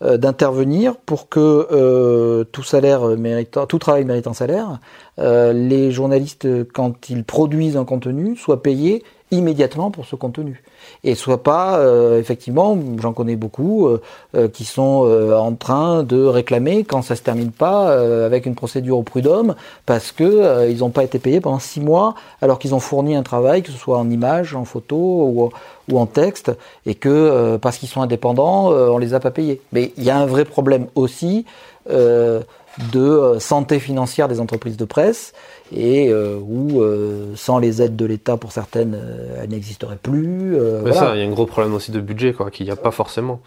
euh, d'intervenir pour que euh, tout salaire méritant, tout travail méritant salaire, euh, les journalistes quand ils produisent un contenu soient payés immédiatement pour ce contenu? Et soit pas euh, effectivement j'en connais beaucoup euh, euh, qui sont en train de réclamer quand ça se termine pas avec une procédure au prud'homme parce que ils n'ont pas été payés pendant six mois alors qu'ils ont fourni un travail que ce soit en image en photo ou, ou en texte et que parce qu'ils sont indépendants on les a pas payés. Mais il y a un vrai problème aussi de santé financière des entreprises de presse et euh, où euh, sans les aides de l'État pour certaines, euh, elles n'existeraient plus. Mais ça, il y a un gros problème aussi de budget, quoi, qu'il n'y a pas forcément.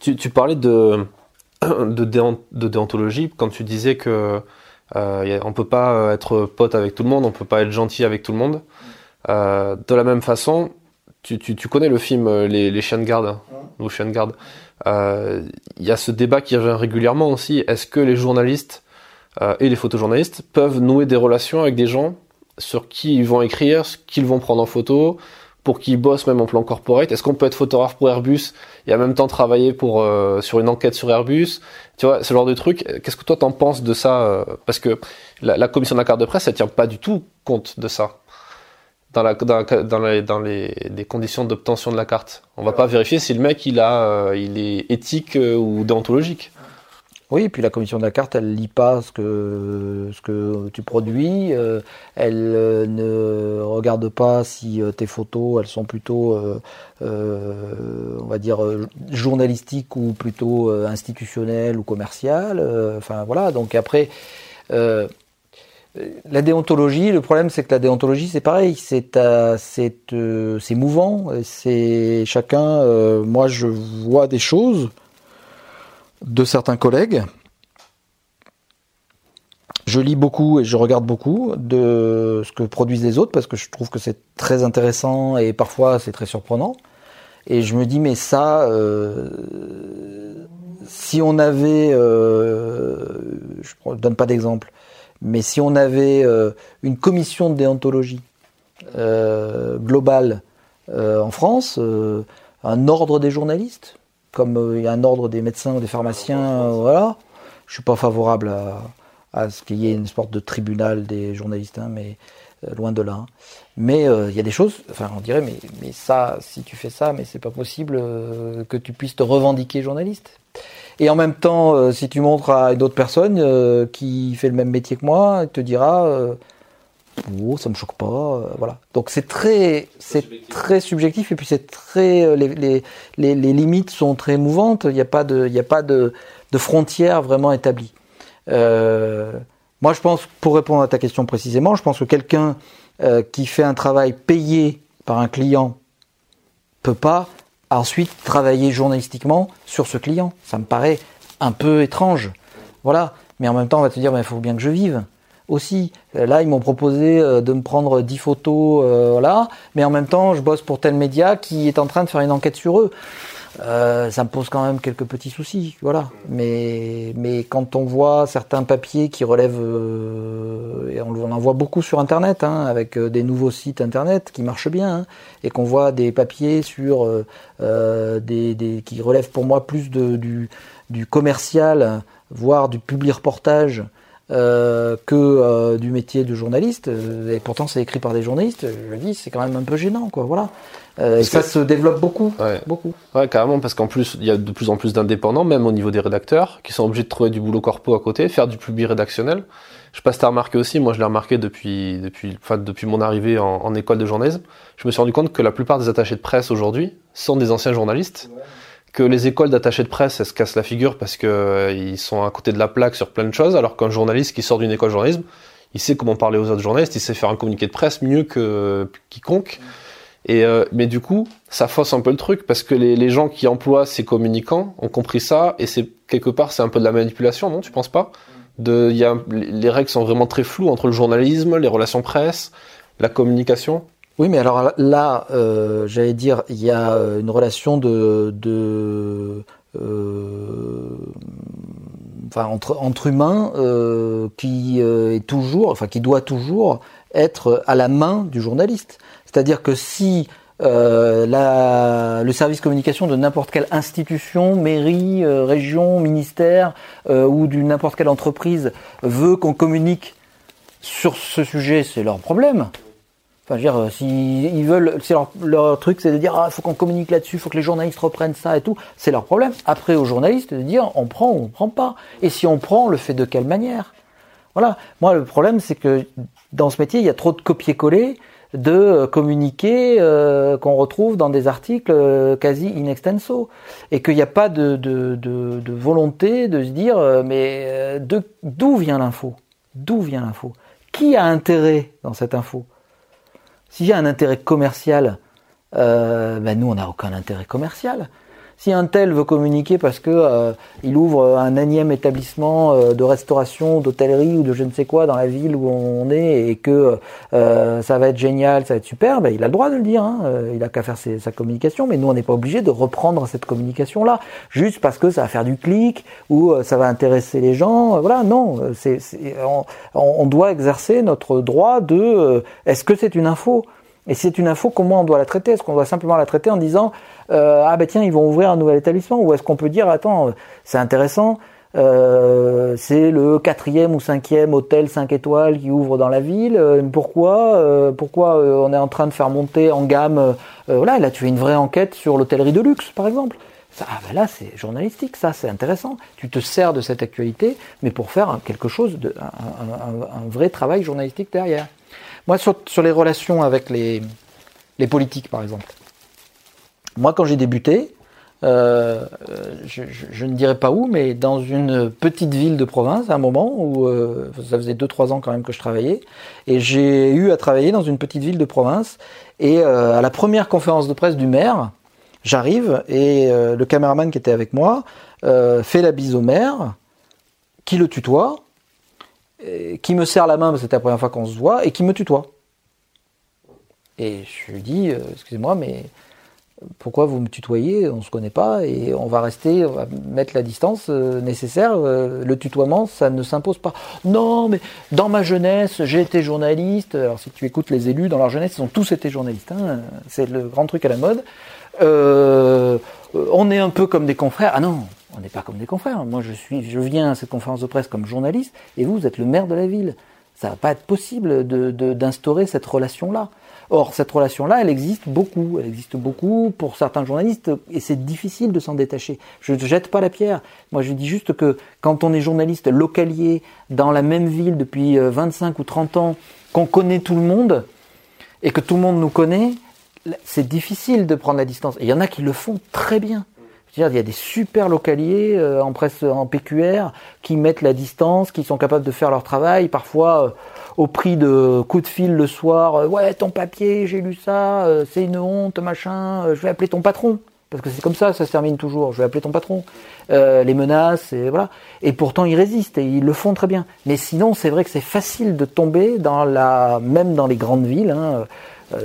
Tu, tu parlais de, de, de, déontologie quand tu disais que euh, on peut pas être pote avec tout le monde, on peut pas être gentil avec tout le monde. de la même façon, tu, tu, tu connais le film Les, les chiens de garde, ou chiens de garde. Il y a ce débat qui revient régulièrement aussi. Est-ce que les journalistes euh, et les photojournalistes peuvent nouer des relations avec des gens sur qui ils vont écrire, ce qu'ils vont prendre en photo, pour qui ils bossent même en plan corporate. Est-ce qu'on peut être photographe pour Airbus et en même temps travailler pour euh, sur une enquête sur Airbus? Tu vois, ce genre de truc. Qu'est-ce que toi t'en penses de ça euh, Parce que la, la, commission de la carte de presse, elle tient pas du tout compte de ça dans, la, dans, dans, les, dans les, les conditions d'obtention de la carte. On va pas vérifier si le mec il a, il est éthique ou déontologique. Oui, et puis la commission de la carte, elle lit pas ce que tu produis, euh, elle euh, ne regarde pas si euh, tes photos, elles sont plutôt, on va dire journalistiques ou plutôt institutionnelles ou commerciales. Enfin voilà. Donc après. La déontologie, le problème c'est que la déontologie c'est pareil, c'est c'est mouvant, c'est chacun. moi je vois des choses de certains collègues. Je lis beaucoup et je regarde beaucoup de ce que produisent les autres parce que je trouve que c'est très intéressant et parfois c'est très surprenant. Et je me dis mais ça, euh, si on avait, euh, je ne donne pas d'exemple, mais si on avait euh, une commission de déontologie globale en France, un ordre des journalistes, comme euh, il y a un ordre des médecins ou des pharmaciens, euh, voilà. Je suis pas favorable à, ce qu'il y ait une sorte de tribunal des journalistes, hein, mais euh, loin de là. Hein. Mais il y a des choses, enfin on dirait, mais, mais ça, si tu fais ça, mais c'est pas possible que tu puisses te revendiquer journaliste. Et en même temps, si tu montres à une autre personne qui fait le même métier que moi, elle te dira oh, ça me choque pas, euh, voilà. Donc c'est très, c'est très subjectif et puis c'est très, euh, les, les, les, limites sont très mouvantes. Il n'y a pas de, il n'y a pas de, de frontières vraiment établies. Euh, moi, je pense, pour répondre à ta question précisément, je pense que quelqu'un qui fait un travail payé par un client peut pas ensuite travailler journalistiquement sur ce client. Ça me paraît un peu étrange. Voilà. Mais en même temps, on va te dire, il faut bien que je vive aussi. Euh, là, ils m'ont proposé euh, de me prendre 10 photos, euh, voilà, mais en même temps, je bosse pour tel média qui est en train de faire une enquête sur eux. ça me pose quand même quelques petits soucis, voilà. Mais, mais quand on voit certains papiers qui relèvent, et on, en voit beaucoup sur Internet, hein, avec des nouveaux sites Internet qui marchent bien, hein, et qu'on voit des papiers sur des, des, qui relèvent pour moi plus de, du, du commercial, voire du public reportage, euh, que euh, du métier de journaliste. Euh, et pourtant, c'est écrit par des journalistes. Je dis, c'est quand même un peu gênant, quoi. Voilà. et ça se développe beaucoup, ouais. beaucoup. Ouais, carrément, parce qu'en plus, il y a de plus en plus d'indépendants, même au niveau des rédacteurs, qui sont obligés de trouver du boulot corpo à côté, faire du public rédactionnel. Je sais pas si t'as remarqué aussi, moi je l'ai remarqué depuis, depuis, enfin, depuis mon arrivée en, en, école de journalisme. Je me suis rendu compte que la plupart des attachés de presse aujourd'hui sont des anciens journalistes. Ouais que les écoles d'attachés de presse elles se cassent la figure parce que euh, sont à côté de la plaque sur plein de choses, alors qu'un journaliste qui sort d'une école de journalisme, il sait comment parler aux autres journalistes, il sait faire un communiqué de presse mieux que quiconque. Et euh, mais du coup, ça fausse un peu le truc parce que les, les gens qui emploient ces communicants ont compris ça et c'est quelque part c'est un peu de la manipulation, non? Tu penses pas? De, y a, les règles sont vraiment très floues entre le journalisme, les relations presse, la communication. Oui, mais alors là, euh, j'allais dire, il y a euh, une relation de, de euh, entre entre humains qui est toujours, enfin qui doit toujours être à la main du journaliste. C'est-à-dire que si le service communication de n'importe quelle institution, mairie, région, ministère ou d'une n'importe quelle entreprise veut qu'on communique sur ce sujet, c'est leur problème. Enfin, je veux dire, euh, s'ils veulent, c'est leur, leur, truc, c'est de dire, ah, faut qu'on communique là-dessus, faut que les journalistes reprennent ça et tout. C'est leur problème. Après, aux journalistes de dire, on prend ou on prend pas. Et si on prend, on le fait de quelle manière? Voilà. Moi, le problème, c'est que dans ce métier, il y a trop de copier-coller de euh, communiquer euh, qu'on retrouve dans des articles euh, quasi in extenso et qu'il n'y a pas de, de, de, de, volonté de se dire mais d'où vient l'info? D'où vient l'info? Qui a intérêt dans cette info? Y a un intérêt commercial, euh, ben nous, on n'a aucun intérêt commercial. Si un tel veut communiquer parce que euh, il ouvre un énième établissement euh, de restauration, d'hôtellerie ou de je ne sais quoi dans la ville où on est et que euh, ça va être génial, ça va être super, ben, il a le droit de le dire. Hein. il a qu'à faire sa communication, mais nous on n'est pas obligé de reprendre cette communication là juste parce que ça va faire du clic ou ça va intéresser les gens. voilà, non, c'est, on, on, doit exercer notre droit de est-ce que c'est une info? Et c'est une info, comment on doit la traiter Est-ce qu'on doit simplement la traiter en disant euh, ah ben tiens ils vont ouvrir un nouvel établissement? Ou est-ce qu'on peut dire attends c'est intéressant euh, c'est le quatrième ou cinquième hôtel 5 étoiles qui ouvre dans la ville. Euh, pourquoi euh, Pourquoi on est en train de faire monter en gamme Voilà, là tu fais une vraie enquête sur l'hôtellerie de luxe, par exemple. Ça, ah ben là, c'est journalistique, ça, c'est intéressant. Tu te sers de cette actualité, mais pour faire quelque chose, de, un, un, un vrai travail journalistique derrière. Moi, sur, sur les relations avec les, les politiques, par exemple. Moi, quand j'ai débuté, euh, je, je, je, ne dirais pas où, mais dans une petite ville de province, à un moment où euh, ça faisait 2-3 ans quand même que je travaillais, et j'ai eu à travailler dans une petite ville de province, et euh, à la première conférence de presse du maire, j'arrive, et euh, le caméraman qui était avec moi euh, fait la bise au maire, qui le tutoie, qui me serre la main, parce que c'était la première fois qu'on se voit, et qui me tutoie. Et je lui dis, excusez-moi, mais pourquoi vous me tutoyez? On se connaît pas et on va rester, on va mettre la distance euh, nécessaire. Euh, le tutoiement, ça ne s'impose pas. Non, mais dans ma jeunesse, j'ai été journaliste. Alors si tu écoutes les élus dans leur jeunesse, ils ont tous été journalistes. Hein. C'est le grand truc à la mode. Euh, on est un peu comme des confrères. Ah non, on n'est pas comme des confrères. Moi, je suis, je viens à cette conférence de presse comme journaliste, et vous, vous êtes le maire de la ville. Ça va pas être possible d'instaurer de, cette relation-là. Or, cette relation-là, elle existe beaucoup. Elle existe beaucoup pour certains journalistes et c'est difficile de s'en détacher. Je ne jette pas la pierre. Moi, je dis juste que quand on est journaliste localier dans la même ville depuis 25 euh, ou 30 ans, qu'on connaît tout le monde et que tout le monde nous connaît, c'est difficile de prendre la distance. Et il y en a qui le font très bien. Il y a des super localiers euh, en presse, en PQR, qui mettent la distance, qui sont capables de faire leur travail, parfois euh, au prix de coups de fil le soir, euh, ouais ton papier, j'ai lu ça, euh, c'est une honte, machin, je vais appeler ton patron. parce que c'est comme ça, ça se termine toujours. Je vais appeler ton patron. Les menaces, et voilà. Et pourtant, ils résistent et ils le font très bien. Mais sinon, c'est vrai que c'est facile de tomber dans la, même dans les grandes villes. Hein,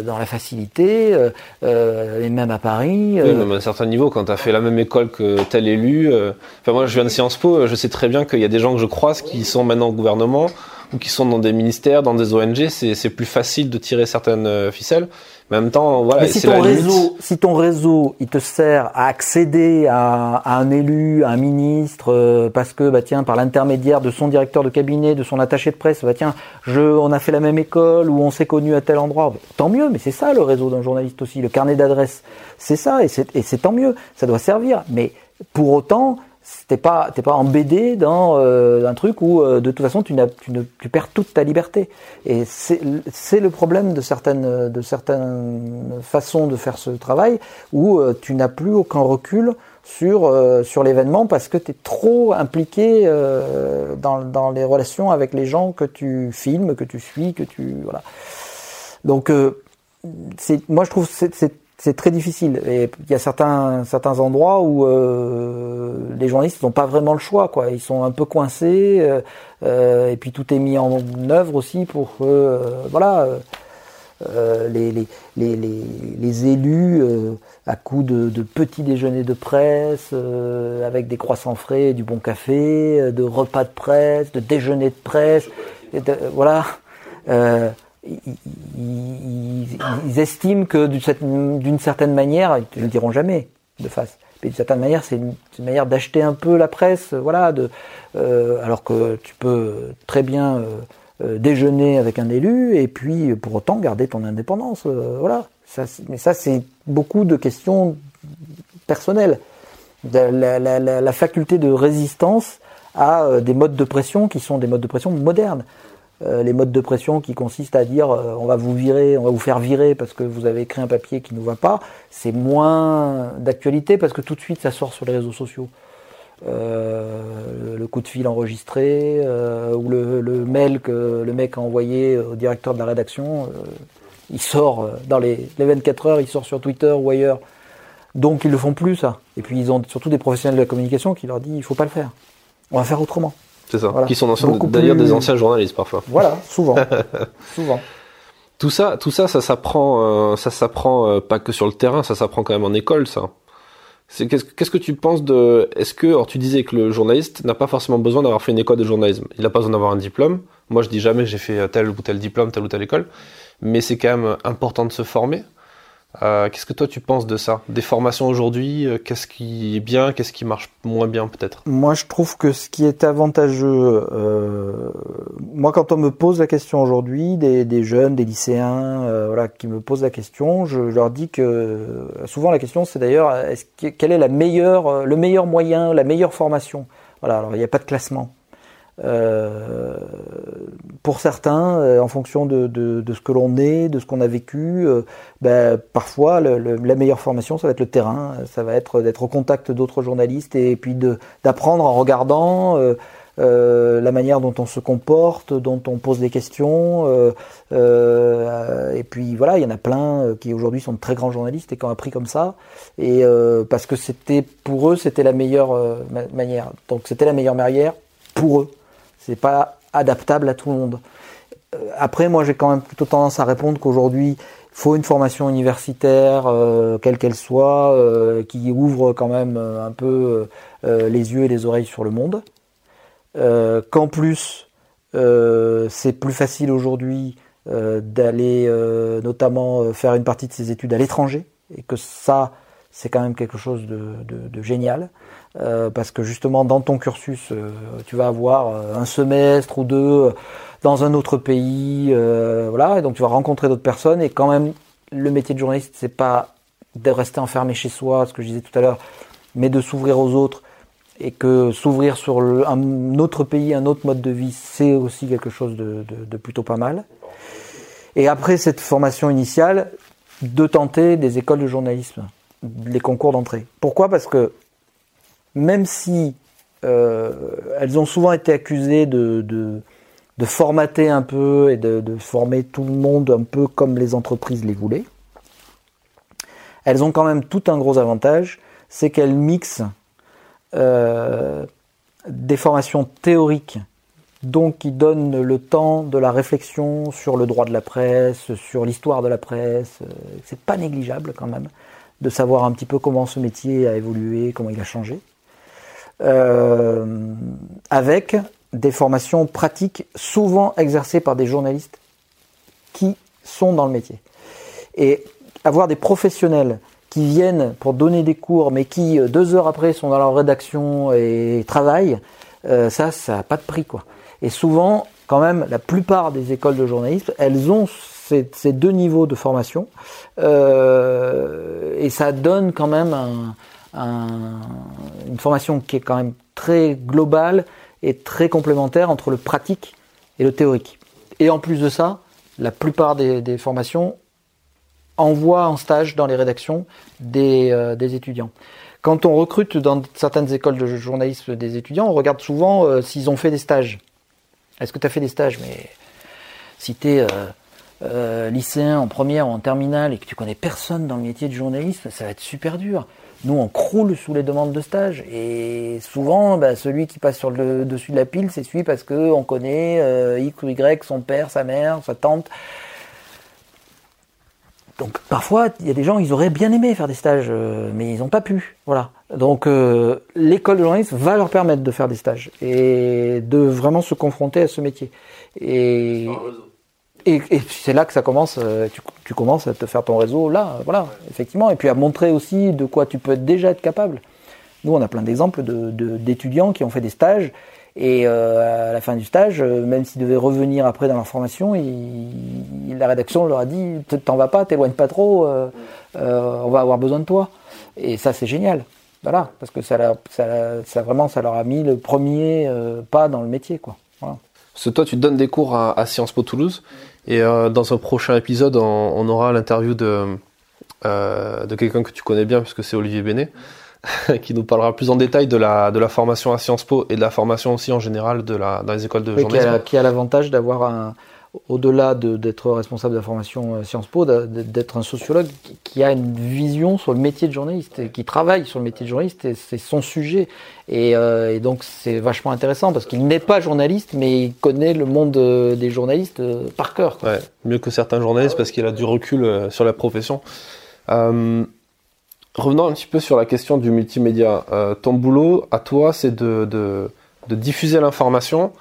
dans la facilité, euh, euh, et même à Paris. Oui, même à un certain niveau, quand tu as fait la même école que tel élu. Enfin, moi, je viens de Sciences Po, je sais très bien qu'il y a des gens que je croise qui sont maintenant au gouvernement ou qui sont dans des ministères, dans des ONG. C'est plus facile de tirer certaines ficelles en même temps, voilà. si ton réseau, si ton réseau, il te sert à accéder à, à un élu, à un ministre, euh, parce que bah tiens, par l'intermédiaire de son directeur de cabinet, de son attaché de presse, bah tiens, je, on a fait la même école ou on s'est connu à tel endroit, tant mieux. Mais c'est ça le réseau d'un journaliste aussi, le carnet d'adresses, c'est ça et c'est tant mieux. Ça doit servir. Mais pour autant, t'es pas t'es pas embêté dans euh, un truc où euh, de toute façon tu, tu, ne, tu perds toute ta liberté. Et c'est, le problème de certaines de certaines façons de faire ce travail où euh, tu n'as plus aucun recul sur sur l'événement parce que tu es trop impliqué dans, dans les relations avec les gens que tu filmes que tu suis que tu voilà. Donc c'est moi je trouve c'est c'est très difficile. Et il y a certains certains endroits où euh, les journalistes n'ont pas vraiment le choix, quoi. Ils sont un peu coincés. Euh, euh, et puis tout est mis en œuvre aussi pour que, voilà, les, les, les, les, élus à coup de, de, petits déjeuners de presse, avec des croissants frais, du bon café, de repas de presse, de déjeuners de presse, et voilà ils, estiment que d'une certaine manière, ils ne le diront jamais de face, mais d'une certaine manière, c'est une, manière d'acheter un peu la presse, voilà, de, euh, alors que tu peux très bien euh, euh, déjeuner avec un élu et puis pour autant garder ton indépendance, voilà. Ça, mais ça, c'est beaucoup de questions personnelles. La, faculté de résistance à des modes de pression qui sont des modes de pression modernes. Euh, les modes de pression qui consistent à dire euh, on va vous virer, on va vous faire virer parce que vous avez écrit un papier qui ne va pas, c'est moins d'actualité parce que tout de suite ça sort sur les réseaux sociaux. Euh, le coup de fil enregistré ou le, mail que le mec a envoyé au directeur de la rédaction, il sort dans les, les 24 heures, il sort sur Twitter ou ailleurs. Donc ils le font plus ça. Et puis ils ont surtout des professionnels de la communication qui leur disent il faut pas le faire. On va faire autrement. C'est ça. Qui sont d'ailleurs des anciens journalistes parfois. Voilà, souvent. souvent. Tout ça, tout ça, ça s'apprend, euh, ça s'apprend euh, pas que sur le terrain, ça s'apprend quand même en école, ça. Qu'est-ce qu'est-ce que tu penses de Est-ce que, alors tu disais que le journaliste n'a pas forcément besoin d'avoir fait une école de journalisme. Il n'a pas besoin d'avoir un diplôme. Moi, je dis jamais j'ai fait tel ou tel diplôme, telle ou telle école, mais c'est quand même important de se former. Euh, qu'est-ce que toi tu penses de ça? Des formations aujourd'hui, euh, qu'est-ce qui est bien, qu'est-ce qui marche moins bien peut-être? Moi je trouve que ce qui est avantageux, euh, moi quand on me pose la question aujourd'hui, des, jeunes, des lycéens, voilà, qui me posent la question, je, leur dis que souvent la question c'est d'ailleurs quel est la meilleure, le meilleur moyen, la meilleure formation? Voilà, alors il n'y a pas de classement. Euh, pour certains, euh, en fonction de, de, de ce que l'on est, de ce qu'on a vécu, euh, ben, parfois le, la meilleure formation, ça va être le terrain, ça va être d'être au contact d'autres journalistes et puis d'apprendre en regardant euh, la manière dont on se comporte, dont on pose des questions. et puis voilà, il y en a plein qui aujourd'hui sont de très grands journalistes et qui ont appris comme ça. Et parce que c'était pour eux, c'était la meilleure manière. Donc c'était la meilleure manière pour eux. C'est pas adaptable à tout le monde. Euh, après, moi, j'ai quand même plutôt tendance à répondre qu'aujourd'hui, il faut une formation universitaire, euh, quelle qu'elle soit, euh, qui ouvre quand même un peu les yeux et les oreilles sur le monde. Qu'en plus, c'est plus facile aujourd'hui d'aller notamment faire une partie de ses études à l'étranger, et que ça, c'est quand même quelque chose de génial. Euh, parce que justement dans ton cursus, euh, tu vas avoir euh, un semestre ou deux dans un autre pays, voilà, et donc tu vas rencontrer d'autres personnes et quand même le métier de journaliste, c'est pas de rester enfermé chez soi, ce que je disais tout à l'heure, mais de s'ouvrir aux autres et que s'ouvrir sur un autre pays, un autre mode de vie, c'est aussi quelque chose de, de, de, plutôt pas mal. Et après cette formation initiale, de tenter des écoles de journalisme, les concours d'entrée. Pourquoi? Parce que même si euh, elles ont souvent été accusées de, formater un peu et de, former tout le monde un peu comme les entreprises les voulaient, elles ont quand même tout un gros avantage, c'est qu'elles mixent euh, des formations théoriques, donc qui donnent le temps de la réflexion sur le droit de la presse, sur l'histoire de la presse. C'est pas négligeable quand même de savoir un petit peu comment ce métier a évolué, comment il a changé. Euh, avec des formations pratiques souvent exercées par des journalistes qui sont dans le métier. Et avoir des professionnels qui viennent pour donner des cours, mais qui euh, deux heures après sont dans leur rédaction et travaillent, euh, ça, ça n'a pas de prix, quoi. Et souvent, quand même, la plupart des écoles de journalisme, elles ont ces, deux niveaux de formation, euh, et ça donne quand même une formation qui est quand même très globale et très complémentaire entre le pratique et le théorique. Et en plus de ça, la plupart des formations envoie en stage dans les rédactions euh, des, étudiants. Quand on recrute dans certaines écoles de journalisme des étudiants, on regarde souvent euh, s'ils ont fait des stages. Est-ce que tu as fait des stages Mais si tu es euh, lycéen en première ou en terminale et que tu connais personne dans le métier de journalisme, ça va être super dur. Nous, on croule sous les demandes de stage. Et souvent, bah, celui qui passe sur le dessus de la pile, c'est celui parce qu'on connaît X ou Y, son père, sa mère, sa tante. Donc parfois, il y a des gens, ils auraient bien aimé faire des stages, euh, mais ils n'ont pas pu. Voilà. Donc euh, l'école de journalisme va leur permettre de faire des stages et de vraiment se confronter à ce métier. Et, et, c'est là que ça commence. Euh, tu, commences à te faire ton réseau là, voilà, effectivement, et puis à montrer aussi de quoi tu peux déjà être capable. Nous, on a plein d'exemples d'étudiants qui ont fait des stages et euh, à la fin du stage, euh, même s'ils devaient revenir après dans leur formation, la rédaction leur a dit T'en vas pas, t'éloignes pas trop, on va avoir besoin de toi. Et ça, c'est génial. Voilà, parce que ça, vraiment, ça leur a mis le premier pas dans le métier. Quoi. Voilà. Toi, tu donnes des cours à, Sciences Po Toulouse. Et dans un prochain épisode, on, aura l'interview de, de quelqu'un que tu connais bien, puisque c'est Olivier Bénet. qui nous parlera plus en détail de la, de la formation à Sciences Po et de la formation aussi en général de la, dans les écoles de journalisme. Qui a, l'avantage d'avoir un, au-delà d'être responsable de la formation euh, Sciences Po, d'être un sociologue qui a une vision sur le métier de journaliste, et qui travaille sur le métier de journaliste, et c'est son sujet. Et, euh, donc c'est vachement intéressant parce qu'il n'est pas journaliste, mais il connaît le monde euh, des journalistes par cœur. Mieux que certains journalistes parce qu'il a du recul sur la profession. Revenons un petit peu sur la question du multimédia. Ton boulot, à toi, c'est de, de, diffuser l'information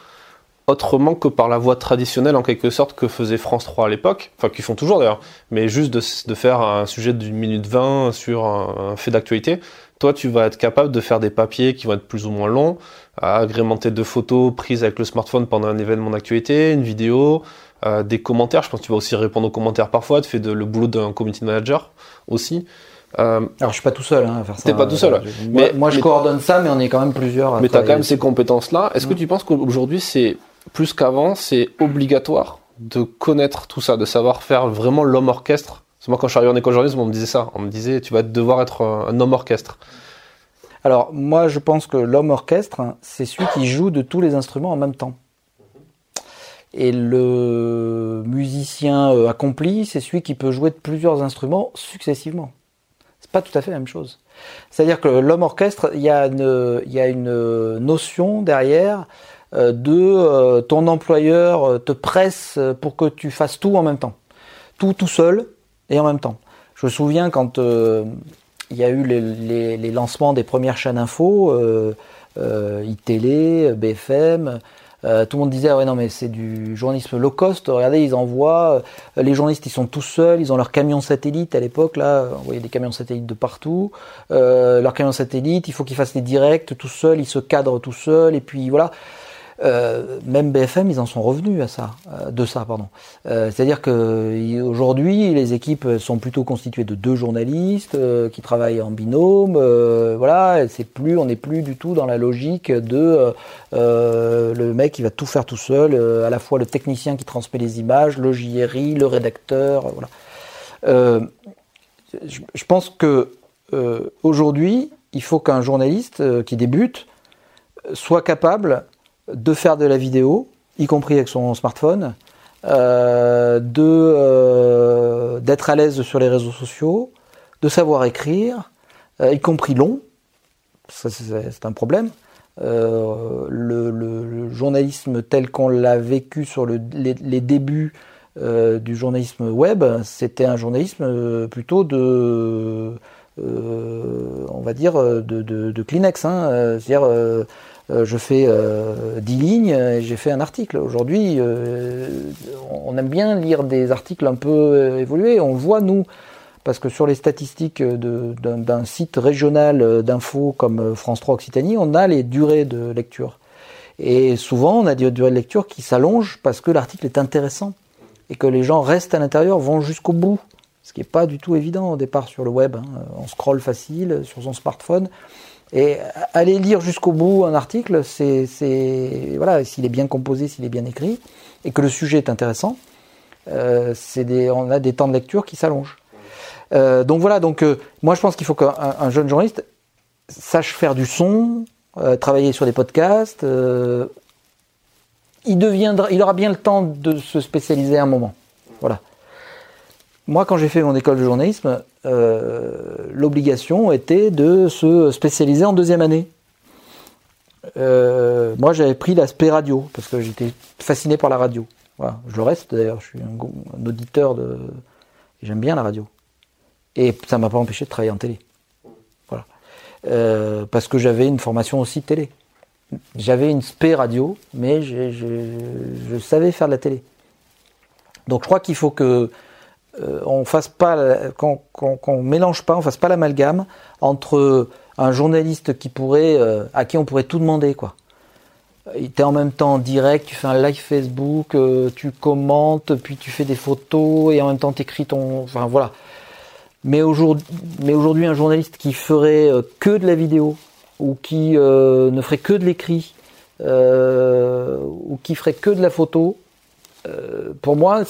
autrement que par la voie traditionnelle, en quelque sorte, que faisait France 3 à l'époque, enfin, qu'ils font toujours d'ailleurs, mais juste de, faire un sujet d'une minute vingt sur un, fait d'actualité. Toi, tu vas être capable de faire des papiers qui vont être plus ou moins longs, agrémentés de photos prises avec le smartphone pendant un événement d'actualité, une vidéo, euh, des commentaires. Je pense que tu vas aussi répondre aux commentaires parfois. Tu fais de, le boulot d'un community manager aussi. Euh, Alors je suis pas tout seul hein, à faire ça. T'es pas tout seul. Euh, mais, moi, je coordonne ça, mais on est quand même plusieurs. mais tu as quand même ces compétences-là. Est-ce que tu penses qu'aujourd'hui c'est plus qu'avant, c'est obligatoire de connaître tout ça, de savoir faire vraiment l'homme orchestre C'est moi quand je suis arrivé en école de journalisme, on me disait ça. On me disait tu vas devoir être un homme orchestre. Alors moi je pense que l'homme orchestre, c'est celui qui joue de tous les instruments en même temps. Et le musicien euh, accompli, c'est celui qui peut jouer de plusieurs instruments successivement pas tout à fait la même chose. C'est-à-dire que l'homme orchestre, il y, a une, une notion derrière euh, de euh, ton employeur euh, te presse pour que tu fasses tout en même temps. Tout tout seul et en même temps. Je me souviens quand il y a eu les, les, les, lancements des premières chaînes info, iTélé, BFM, euh, tout le monde disait ah ouais non mais c'est du journalisme low cost. Regardez ils envoient euh, les journalistes ils sont tout seuls, ils ont leurs camions satellites à l'époque là, on voyait des camions satellites de partout. Euh, leurs camions satellites, il faut qu'ils fassent des directs tout seuls, ils se cadrent tout seuls et puis voilà. Euh, même BFM, ils en sont revenus à ça, euh, de ça, pardon. Euh, c'est-à-dire que aujourd'hui, les équipes sont plutôt constituées de deux journalistes qui travaillent en binôme. voilà, c'est plus, on n'est plus du tout dans la logique de le mec qui va tout faire tout seul, à la fois le technicien qui transmet les images, le JRI, le rédacteur, voilà. Je, je, pense que aujourd'hui, il faut qu'un journaliste qui débute soit capable de faire de la vidéo, y compris avec son smartphone, euh, de euh, d'être à l'aise sur les réseaux sociaux, de savoir écrire, y compris long. C'est un problème. le, journalisme tel qu'on l'a vécu sur les, débuts du journalisme web, c'était un journalisme plutôt de, on va dire, de, Kleenex. Hein. C'est-à-dire, euh, je fais euh, 10 lignes et j'ai fait un article. Aujourd'hui, euh, on aime bien lire des articles un peu euh, évolués. On voit, nous, parce que sur les statistiques d'un site régional d'infos comme France 3 Occitanie, on a les durées de lecture. Et souvent, on a des durées de lecture qui s'allongent parce que l'article est intéressant et que les gens restent à l'intérieur, vont jusqu'au bout. Ce qui n'est pas du tout évident au départ sur le web. Hein. On scrolle facile sur son smartphone. Et aller lire jusqu'au bout un article, c'est voilà, s'il est bien composé, s'il est bien écrit, et que le sujet est intéressant, euh, des, on a des temps de lecture qui s'allongent. Euh, donc voilà, donc euh, moi je pense qu'il faut qu'un jeune journaliste sache faire du son, euh, travailler sur des podcasts. Euh, il deviendra, il aura bien le temps de se spécialiser à un moment. Voilà. Moi, quand j'ai fait mon école de journalisme, l'obligation était de se spécialiser en deuxième année. Euh, moi, j'avais pris l'aspect radio parce que j'étais fasciné par la radio. Je le reste d'ailleurs. Je suis un, auditeur de. J'aime bien la radio. Et ça m'a pas empêché de travailler en télé. Voilà, euh, parce que j'avais une formation aussi télé. J'avais une spé radio, mais je savais faire de la télé. Donc, je crois qu'il faut que euh, on fasse pas, qu'on mélange pas, on fasse pas l'amalgame entre un journaliste qui pourrait, euh, à qui on pourrait tout demander, quoi. Tu es en même temps en direct, tu fais un live Facebook, euh, tu commentes, puis tu fais des photos et en même temps tu écris ton. Enfin voilà. Mais aujourd'hui, un journaliste qui ferait que de la vidéo ou qui ne ferait que de l'écrit ou qui ferait que de la photo, euh, pour moi,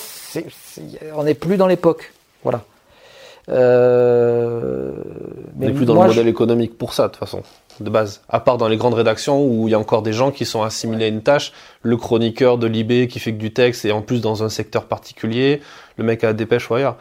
on n'est plus dans l'époque. Voilà. Euh, on n'est plus dans le modèle économique pour ça, de toute façon, de base. À part dans les grandes rédactions où il y a encore des gens qui sont assimilés à une tâche, le chroniqueur de l'IB qui fait que du texte et en plus dans un secteur particulier, le mec à la dépêche ou ailleurs.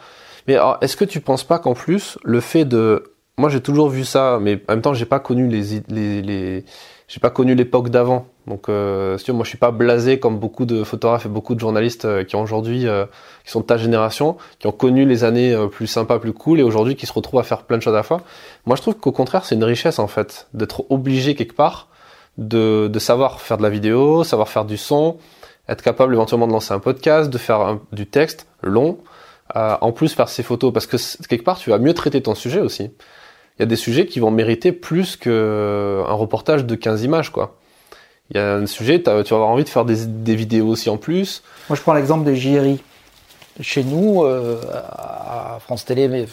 Mais est-ce que tu penses pas qu'en plus, le fait de... Moi j'ai toujours vu ça, mais en même temps j'ai pas connu les, les, les j'ai pas connu l'époque d'avant. Donc, euh, moi, je suis pas blasé comme beaucoup de photographes et beaucoup de journalistes euh, qui ont aujourd'hui, euh, qui sont de ta génération, qui ont connu les années euh, plus sympas, plus cool, et aujourd'hui qui se retrouvent à faire plein de choses à la fois. Moi, je trouve qu'au contraire, c'est une richesse en fait d'être obligé quelque part de, de savoir faire de la vidéo, savoir faire du son, être capable éventuellement de lancer un podcast, de faire du texte long, en plus faire ses photos, parce que quelque part, tu vas mieux traiter ton sujet aussi il y a des sujets qui vont mériter plus qu'un reportage de 15 images, quoi. Il y a un sujet, tu vas avoir envie de faire des, vidéos aussi en plus. Moi, je prends l'exemple des JRI. Chez nous, euh, à France Télé, mais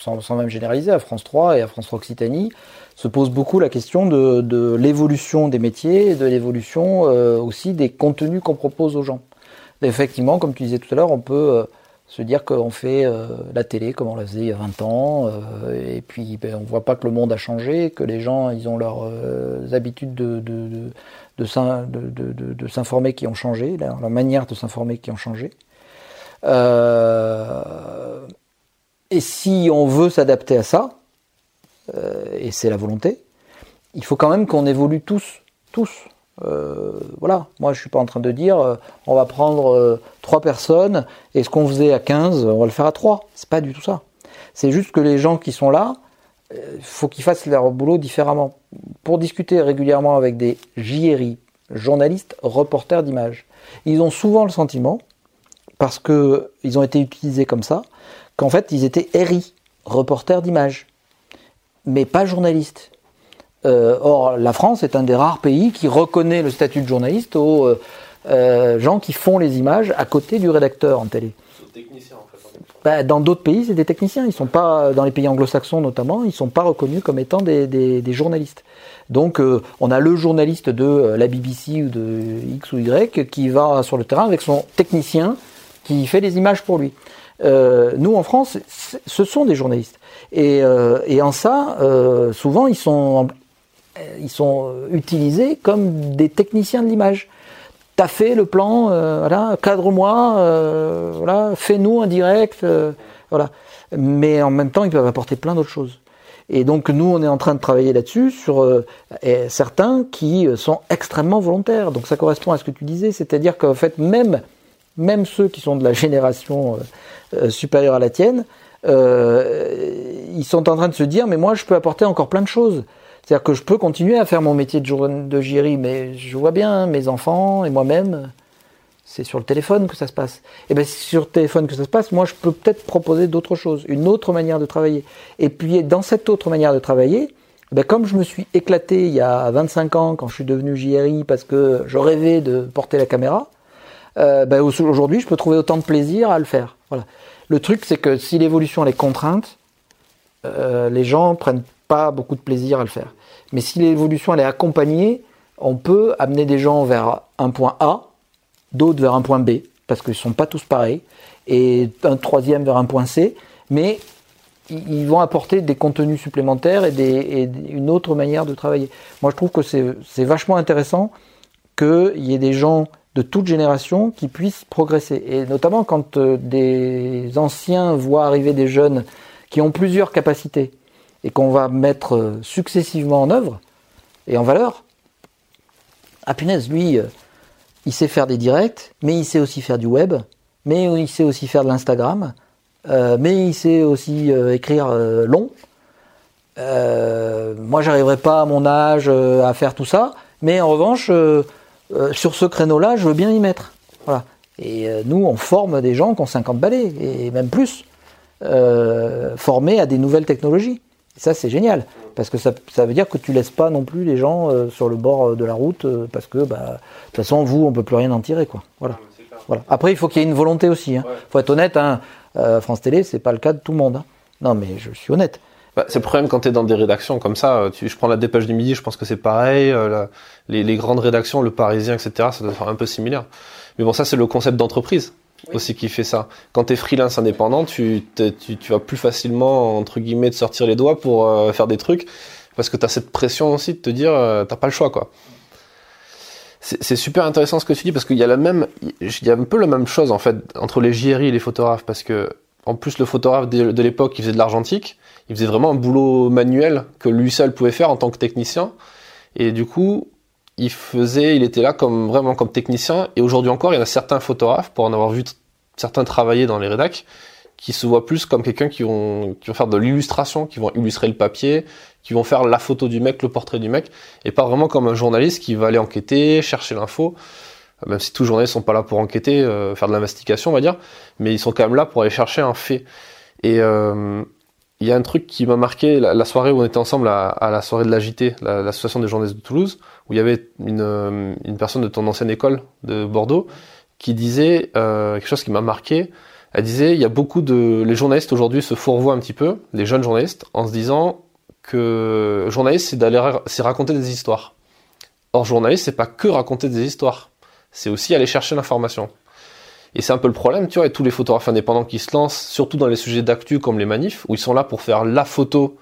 sans, même généraliser, à France 3 et à France 3 Occitanie, se pose beaucoup la question de, l'évolution des métiers et de l'évolution euh, aussi des contenus qu'on propose aux gens. effectivement, comme tu disais tout à l'heure, on peut euh, se dire qu'on fait euh, la télé comme on la faisait il y a 20 ans, euh, et puis ben, on voit pas que le monde a changé, que les gens ils ont leurs euh, habitudes de, de, de, de s'informer qui ont changé, leur, manière de s'informer qui ont changé. et si on veut s'adapter à ça, et c'est la volonté, il faut quand même qu'on évolue tous, tous. Euh, voilà, moi je suis pas en train de dire euh, on va prendre euh, trois personnes et ce qu'on faisait à 15, on va le faire à 3. C'est pas du tout ça. C'est juste que les gens qui sont là, il faut qu'ils fassent leur boulot différemment. Pour discuter régulièrement avec des JRI, journalistes, reporters d'images, ils ont souvent le sentiment, parce qu'ils ont été utilisés comme ça, qu'en fait ils étaient RI, reporters d'images, mais pas journalistes. Euh, or, la France est un des rares pays qui reconnaît le statut de journaliste aux euh, euh, gens qui font les images à côté du rédacteur en télé. Techniciens, en fait. Bah, dans d'autres pays, c'est des techniciens. Ils sont pas, dans les pays anglo-saxons notamment, ils sont pas reconnus comme étant des, des, des journalistes. Donc, on a le journaliste de la BBC ou de X ou Y qui va sur le terrain avec son technicien qui fait les images pour lui. nous, en France, ce sont des journalistes. Et, et en ça, souvent, ils sont ils sont utilisés comme des techniciens de l'image. T'as fait le plan, euh, cadre-moi, euh, fais-nous un direct, Voilà. Mais en même temps, ils peuvent apporter plein d'autres choses. Et donc nous, on est en train de travailler là-dessus sur euh, certains qui euh, sont extrêmement volontaires. Donc ça correspond à ce que tu disais, c'est-à-dire qu'en fait même même ceux qui sont de la génération euh, supérieure à la tienne, ils sont en train de se dire mais moi je peux apporter encore plein de choses. C'est-à-dire que je peux continuer à faire mon métier de, giri, mais je vois bien mes enfants et moi-même c'est sur le téléphone que ça se passe. Et eh bien, c'est sur le téléphone que ça se passe, moi, je peux peut-être proposer d'autres choses, une autre manière de travailler. Et puis, dans cette autre manière de travailler, eh ben, comme je me suis éclaté il y a 25 ans quand je suis devenu JRI parce que je rêvais de porter la caméra, euh, ben, aujourd'hui, je peux trouver autant de plaisir à le faire. Voilà. Le truc, c'est que si l'évolution elle est contrainte, euh, les gens prennent pas beaucoup de plaisir à le faire. Mais si l'évolution elle est accompagnée, on peut amener des gens vers un point A, d'autres vers un point B, parce qu'ils ne sont pas tous pareils, et un troisième vers un point C, mais ils vont apporter des contenus supplémentaires et, des, une autre manière de travailler. Moi, je trouve que c'est vachement intéressant qu'il y ait des gens de toute génération qui puissent progresser. Et notamment quand euh, des anciens voient arriver des jeunes qui ont plusieurs capacités et qu'on va mettre euh, successivement en œuvre et en valeur. Ah punaise, lui, euh, il sait faire des directs, mais il sait aussi faire du web, mais il sait aussi faire de l'Instagram, euh, mais il sait aussi écrire long. moi, j'arriverai pas à mon âge à faire tout ça, mais en revanche, sur ce créneau-là, je veux bien y mettre. Voilà. Et nous, on forme des gens qui ont 50 balais, et même plus, formés à des nouvelles technologies. Et ça, c'est génial, parce que ça, veut dire que tu laisses pas non plus les gens euh, sur le bord euh, de la route, euh, parce que bah, de toute façon, vous, on peut plus rien en tirer, quoi. Voilà. voilà. Après, il faut qu'il y ait une volonté aussi. Il hein. faut être honnête. Hein. France Télé, c'est pas le cas de tout le monde. Hein. Non, mais je suis honnête. Bah, c'est le problème quand tu es dans des rédactions comme ça. Tu, je prends la dépêche du midi, je pense que c'est pareil. les, les, grandes rédactions, le Parisien, etc., ça doit être un peu similaire. Mais bon, ça, c'est le concept d'entreprise aussi qui fait ça. Quand tu es freelance indépendant, tu, tu, tu, vas plus facilement, entre guillemets, te sortir les doigts pour euh, faire des trucs, parce que tu as cette pression aussi de te dire, euh, t'as pas le choix, quoi. C'est super intéressant ce que tu dis, parce qu'il y a la même, il y a un peu la même chose, en fait, entre les JRI et les photographes, parce que, en plus, le photographe de, de l'époque, il faisait de l'argentique, il faisait vraiment un boulot manuel que lui seul pouvait faire en tant que technicien, et du coup, il faisait, il était là comme vraiment comme technicien. Et aujourd'hui encore, il y en a certains photographes, pour en avoir vu certains travailler dans les rédacs, qui se voient plus comme quelqu'un qui vont, qui vont faire de l'illustration, qui vont illustrer le papier, qui vont faire la photo du mec, le portrait du mec, et pas vraiment comme un journaliste qui va aller enquêter, chercher l'info. Même si tous les journalistes sont pas là pour enquêter, euh, faire de l'investigation, on va dire, mais ils sont quand même là pour aller chercher un fait. Et euh, il y a un truc qui m'a marqué la, soirée où on était ensemble à, la soirée de l'AJT, l'association des journalistes de Toulouse, où il y avait une, euh, une personne de ton ancienne école de Bordeaux qui disait euh, quelque chose qui m'a marqué. Elle disait il y a beaucoup de les journalistes aujourd'hui se fourvoient un petit peu, les jeunes journalistes, en se disant que journaliste c'est d'aller c'est raconter des histoires. Or journaliste c'est pas que raconter des histoires, c'est aussi aller chercher l'information. Et c'est un peu le problème, tu vois, et tous les photographes indépendants qui se lancent, surtout dans les sujets d'actu comme les manifs, où ils sont là pour faire la photo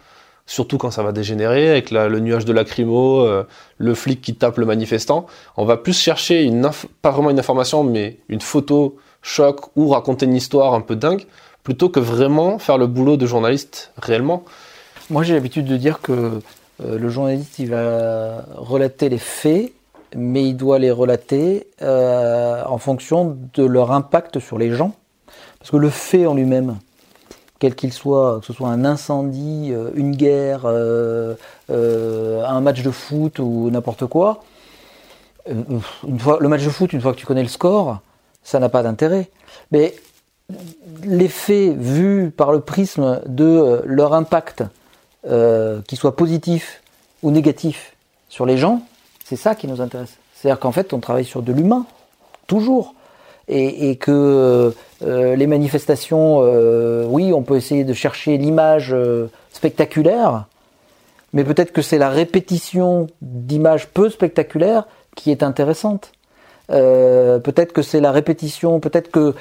surtout quand ça va dégénérer, avec le nuage de lacrymo, euh, le flic qui tape le manifestant. On va plus chercher une pas vraiment une information, mais une photo choc ou raconter une histoire un peu dingue, plutôt que vraiment faire le boulot de journaliste réellement. Moi, j'ai l'habitude de dire que euh, le journaliste, il va relater les faits, mais il doit les relater euh, en fonction de leur impact sur les gens. Parce que le fait en lui-même, quel qu'il soit, que ce soit un incendie, euh, une guerre, euh, euh, un match de foot ou n'importe quoi, une fois, le match de foot, une fois que tu connais le score, ça n'a pas d'intérêt. Mais les faits vus par le prisme de leur impact, qu'il soit positif ou négatif sur les gens, c'est ça qui nous intéresse. C'est-à-dire qu'en fait, on travaille sur de l'humain, toujours et, que euh, les manifestations, euh, oui, on peut essayer de chercher l'image euh, spectaculaire, mais peut-être que c'est la répétition d'images peu spectaculaires qui est intéressante. peut-être que c'est la répétition, peut-être que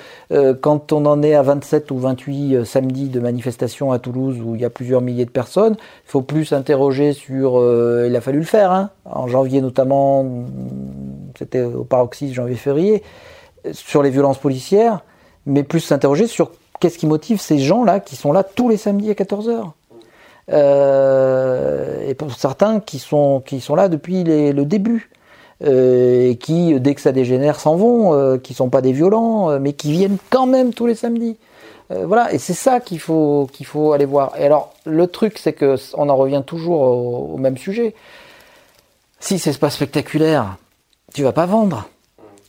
quand on en est à 27 ou 28 samedis de manifestations à Toulouse où il y a plusieurs milliers de personnes, il faut plus s'interroger sur, il a fallu le faire, hein, en janvier notamment, c'était au paroxysme janvier-février, sur les violences policières, mais plus s'interroger sur qu'est-ce qui motive ces gens-là qui sont là tous les samedis à 14h euh, Et pour certains qui sont, qui sont là depuis le début. Euh, et qui, dès que ça dégénère, s'en vont, euh, qui sont pas des violents, euh, mais qui viennent quand même tous les samedis. voilà, et c'est ça qu'il faut qu'il faut aller voir. Et alors, le truc, c'est que on en revient toujours au, au même sujet. Si c'est pas spectaculaire, tu vas pas vendre.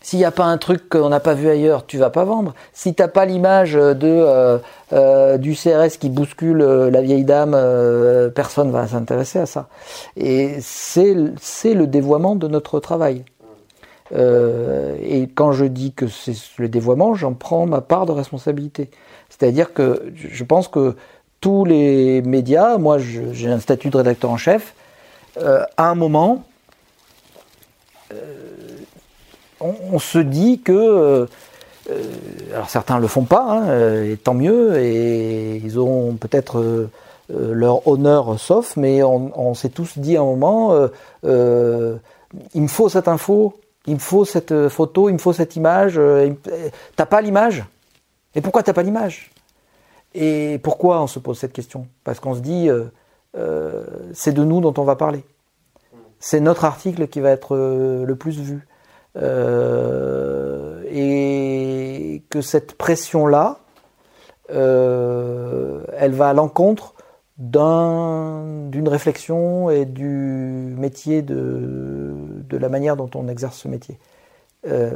S'il n'y a pas un truc qu'on n'a pas vu ailleurs, tu vas pas vendre. Si t'as pas l'image de euh, euh, du CRS qui bouscule euh, la vieille dame, personne va s'intéresser à ça. Et c'est c'est le dévoiement de notre travail. et quand je dis que c'est le dévoiement, j'en prends ma part de responsabilité. C'est-à-dire que je pense que tous les médias, moi j'ai un statut de rédacteur en chef, à un moment, on, se dit que euh, euh, alors certains le font pas, hein, euh, et tant mieux, et ils ont peut-être leur honneur sauf, mais on, s'est tous dit à un moment, il me faut cette info, il me faut cette photo, il me faut cette image. T'as pas l'image? Et pourquoi t'as pas l'image? Et pourquoi on se pose cette question? Parce qu'on se dit, c'est de nous dont on va parler. C'est notre article qui va être le plus vu. Euh, et que cette pression-là, euh, elle va à l'encontre d'une réflexion et du métier de, la manière dont on exerce ce métier. Euh,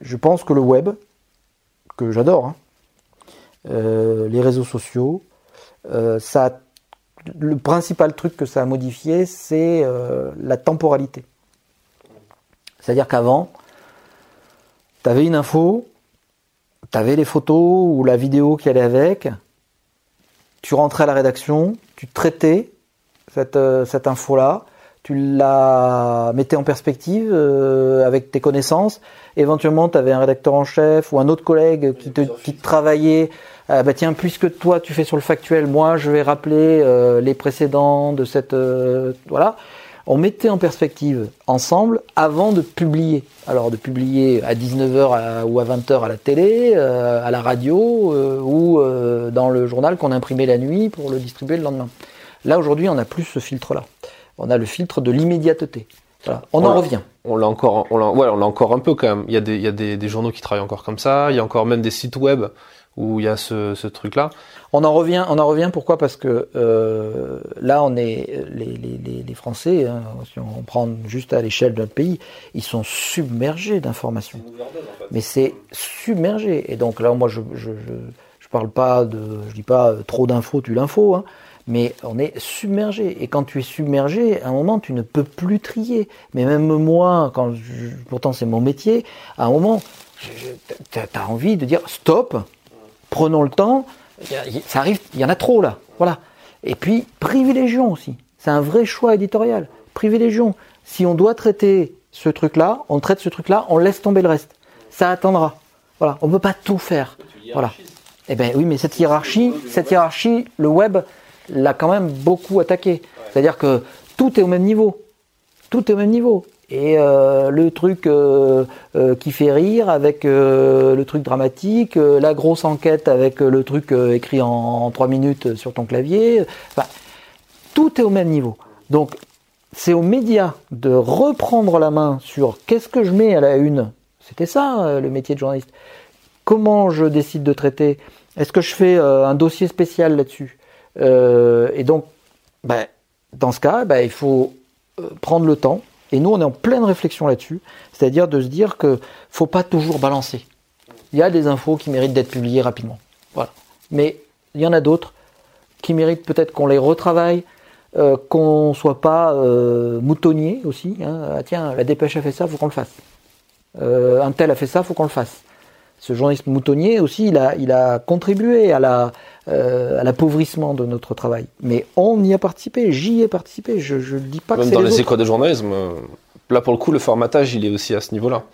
je pense que le web, que j'adore, hein, les réseaux sociaux, ça, le principal truc que ça a modifié, c'est la temporalité. C'est-à-dire qu'avant, tu avais une info, tu avais les photos ou la vidéo qui allait avec, tu rentrais à la rédaction, tu traitais cette, euh, cette info-là, tu la mettais en perspective euh, avec tes connaissances. Éventuellement, tu avais un rédacteur en chef ou un autre collègue qui te, qui travaillait. Euh, bah tiens, puisque toi tu fais sur le factuel, moi je vais rappeler les précédents de cette voilà on mettait en perspective ensemble avant de publier. Alors de publier à 19h ou à 20h à la télé, euh, à la radio euh, ou euh, dans le journal qu'on imprimait la nuit pour le distribuer le lendemain. Là aujourd'hui, on n'a plus ce filtre-là. On a le filtre de l'immédiateté. On, en revient. On l'a encore, on l'a, ouais, on l'a encore un peu quand même. Il y a des, il y a des, journaux qui travaillent encore comme ça. Il y a encore même des sites web où il y a ce, truc-là. On en revient, on en revient. Pourquoi? Parce que euh, là, on est les Français. Hein, si on prend juste à l'échelle de notre pays, ils sont submergés d'informations. Mais c'est submergé. Et donc là, moi, je, je, je, je, parle pas de, je dis pas euh, trop d'infos, tu l'info. Hein, mais on est submergé. Et quand tu es submergé, à un moment, tu ne peux plus trier. Mais même moi, quand pourtant c'est mon métier, à un moment, tu as envie de dire stop, prenons le temps, ça arrive, il y en a trop là. Voilà. Et puis, privilégions aussi. C'est un vrai choix éditorial. Privilégions. Si on doit traiter ce truc-là, on traite ce truc-là, on laisse tomber le reste. Ça attendra. Voilà. On ne peut pas tout faire. Voilà. Eh ben oui, mais cette hiérarchie, cette hiérarchie, le web l'a quand même beaucoup attaqué. C'est-à-dire que tout est au même niveau. Tout est au même niveau. Et euh, le truc euh, euh, qui fait rire avec le truc dramatique, la grosse enquête avec le truc écrit en, trois minutes sur ton clavier, tout est au même niveau. Donc c'est aux médias de reprendre la main sur qu'est-ce que je mets à la une. C'était ça le métier de journaliste. Comment je décide de traiter? Est-ce que je fais un dossier spécial là-dessus? Et donc, ben, dans ce cas, ben, il faut prendre le temps et nous, on est en pleine réflexion là-dessus, c'est-à-dire de se dire que faut pas toujours balancer. Il y a des infos qui méritent d'être publiées rapidement, voilà. Mais il y en a d'autres qui méritent peut-être qu'on les retravaille, euh, qu'on soit pas euh, moutonnier aussi. Hein. Ah, tiens, la dépêche a fait ça, faut qu'on le fasse. Euh, un tel a fait ça, faut qu'on le fasse. Ce journaliste moutonnier aussi, il a, il a contribué à la, euh, à l'appauvrissement de notre travail. Mais on y a participé, j'y ai participé. Je ne dis pas Même que c'est dans les, écoles de journalisme, euh, là pour le coup, le formatage, il est aussi à ce niveau-là.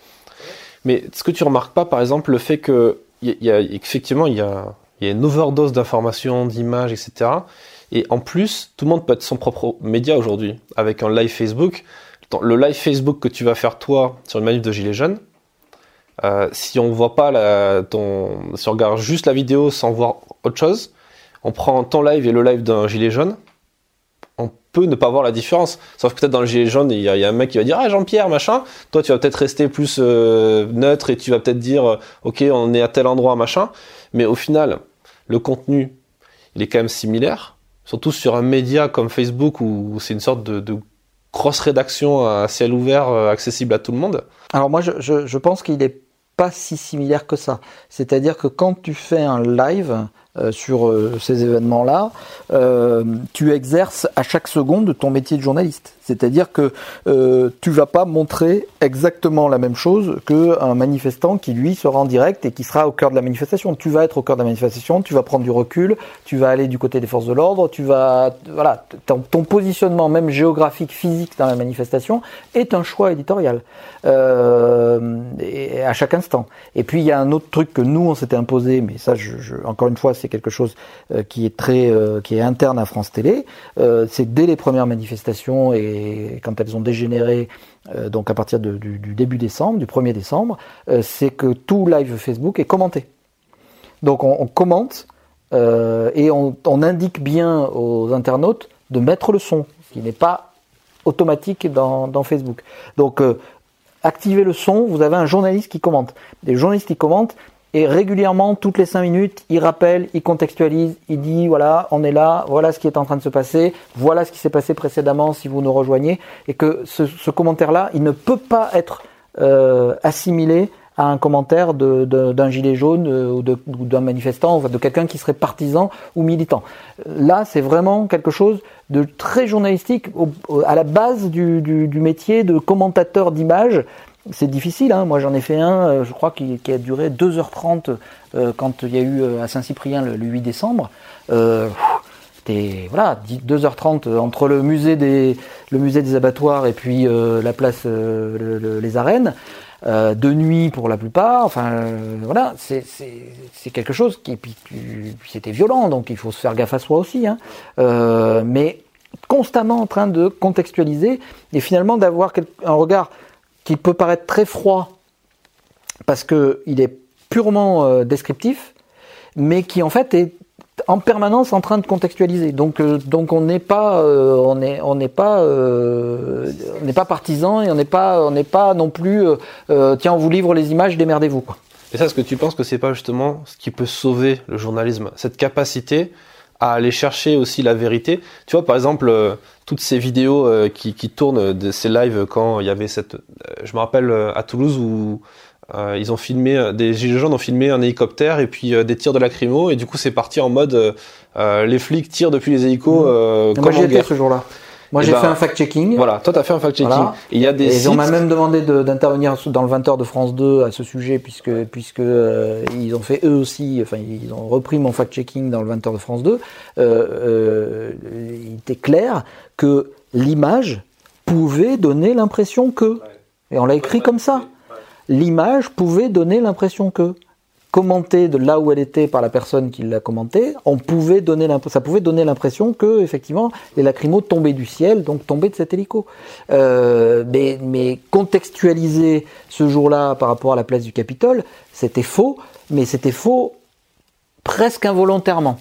Mais est-ce que tu remarques pas, par exemple, le fait que y y a, effectivement, il y a, y a une overdose d'informations, d'images, etc. Et en plus, tout le monde peut être son propre média aujourd'hui, avec un live Facebook. Le live Facebook que tu vas faire toi sur une manif de Gilets jaunes, euh, si on voit pas la, ton, si on regarde juste la vidéo sans voir autre chose, on prend ton live et le live d'un gilet jaune, on peut ne pas voir la différence. Sauf que peut-être dans le gilet jaune, il y, a, un mec qui va dire ah Jean-Pierre machin. Toi, tu vas peut-être rester plus euh, neutre et tu vas peut-être dire euh, ok on est à tel endroit machin. Mais au final, le contenu, il est quand même similaire. Surtout sur un média comme Facebook où c'est une sorte de, de grosse rédaction à ciel ouvert, accessible à tout le monde. Alors moi, je, pense qu'il est pas si similaire que ça. C'est-à-dire que quand tu fais un live, euh, sur euh, ces événements-là, euh, tu exerces à chaque seconde ton métier de journaliste. C'est-à-dire que euh, tu vas pas montrer exactement la même chose qu'un manifestant qui lui sera en direct et qui sera au cœur de la manifestation. Tu vas être au cœur de la manifestation, tu vas prendre du recul, tu vas aller du côté des forces de l'ordre, tu vas voilà ton, positionnement même géographique, physique dans la manifestation est un choix éditorial euh, à chaque instant. Et puis il y a un autre truc que nous on s'était imposé, mais ça je, encore une fois c'est quelque chose euh, qui est très, euh, qui est interne à France Télé. C'est dès les premières manifestations et quand elles ont dégénéré, donc à partir du, début décembre, du 1er décembre, c'est que tout live Facebook est commenté. Donc on, commente et on, indique bien aux internautes de mettre le son, qui n'est pas automatique dans, dans Facebook. Donc activez le son, vous avez un journaliste qui commente. Des journalistes qui commentent, et régulièrement, toutes les cinq minutes, il rappelle, il contextualise, il dit voilà, on est là, voilà ce qui est en train de se passer, voilà ce qui s'est passé précédemment si vous nous rejoignez, et que ce, commentaire-là, il ne peut pas être euh, assimilé à un commentaire d'un gilet jaune euh, ou d'un manifestant, de quelqu'un qui serait partisan ou militant. Là, c'est vraiment quelque chose de très journalistique, à la base du, du, du métier de commentateur d'image c'est difficile. Hein. Moi, j'en ai fait un, euh, je crois, qui, qui a duré 2h30 euh, quand il y a eu euh, à Saint-Cyprien le, le, 8 décembre. Euh, C'était voilà, 2h30 entre le musée des, le musée des abattoirs et puis euh, la place, euh, le, le, les arènes. de nuit pour la plupart, enfin voilà, c'est quelque chose qui, puis c'était violent, donc il faut se faire gaffe à soi aussi, hein. mais constamment en train de contextualiser et finalement d'avoir un regard qui peut paraître très froid parce qu'il est purement euh, descriptif, mais qui en fait est en permanence en train de contextualiser. Donc, euh, donc on n'est pas, euh, on on n'est pas, n'est pas partisan et on n'est pas, on n'est pas non plus, tiens, on vous livre les images, démerdez-vous. Et ça, est-ce que tu penses que c'est pas justement ce qui peut sauver le journalisme, cette capacité à aller chercher aussi la vérité. Tu vois, par exemple, euh, toutes ces vidéos euh, qui, qui, tournent de ces lives quand il y avait cette, euh, je me rappelle à Toulouse où euh, ils ont filmé, des gilets jaunes ont filmé un hélicoptère et puis des tirs de lacrymo et du coup c'est parti en mode les flics tirent depuis les hélicos. Mmh. Moi j'y étais ce jour-là. Moi, j'ai ben, fait un fact-checking. Voilà, toi, tu as fait un fact-checking. Voilà. Il y a des et sites... on m'a même demandé d'intervenir dans le 20h de France 2 à ce sujet, puisque, puisque euh, ils ont fait eux aussi, enfin, ils ont repris mon fact-checking dans le 20h de France 2. Euh, euh, il était clair que l'image pouvait donner l'impression que. Et on l'a écrit comme ça. L'image pouvait donner l'impression que commentée de là où elle était par la personne qui l'a commenté, on pouvait donner ça pouvait donner l'impression que effectivement les lacrymos tombaient du ciel, donc tombaient de cet hélico. Euh, mais, contextualiser ce jour-là par rapport à la place du Capitole, c'était faux, mais c'était faux presque involontairement.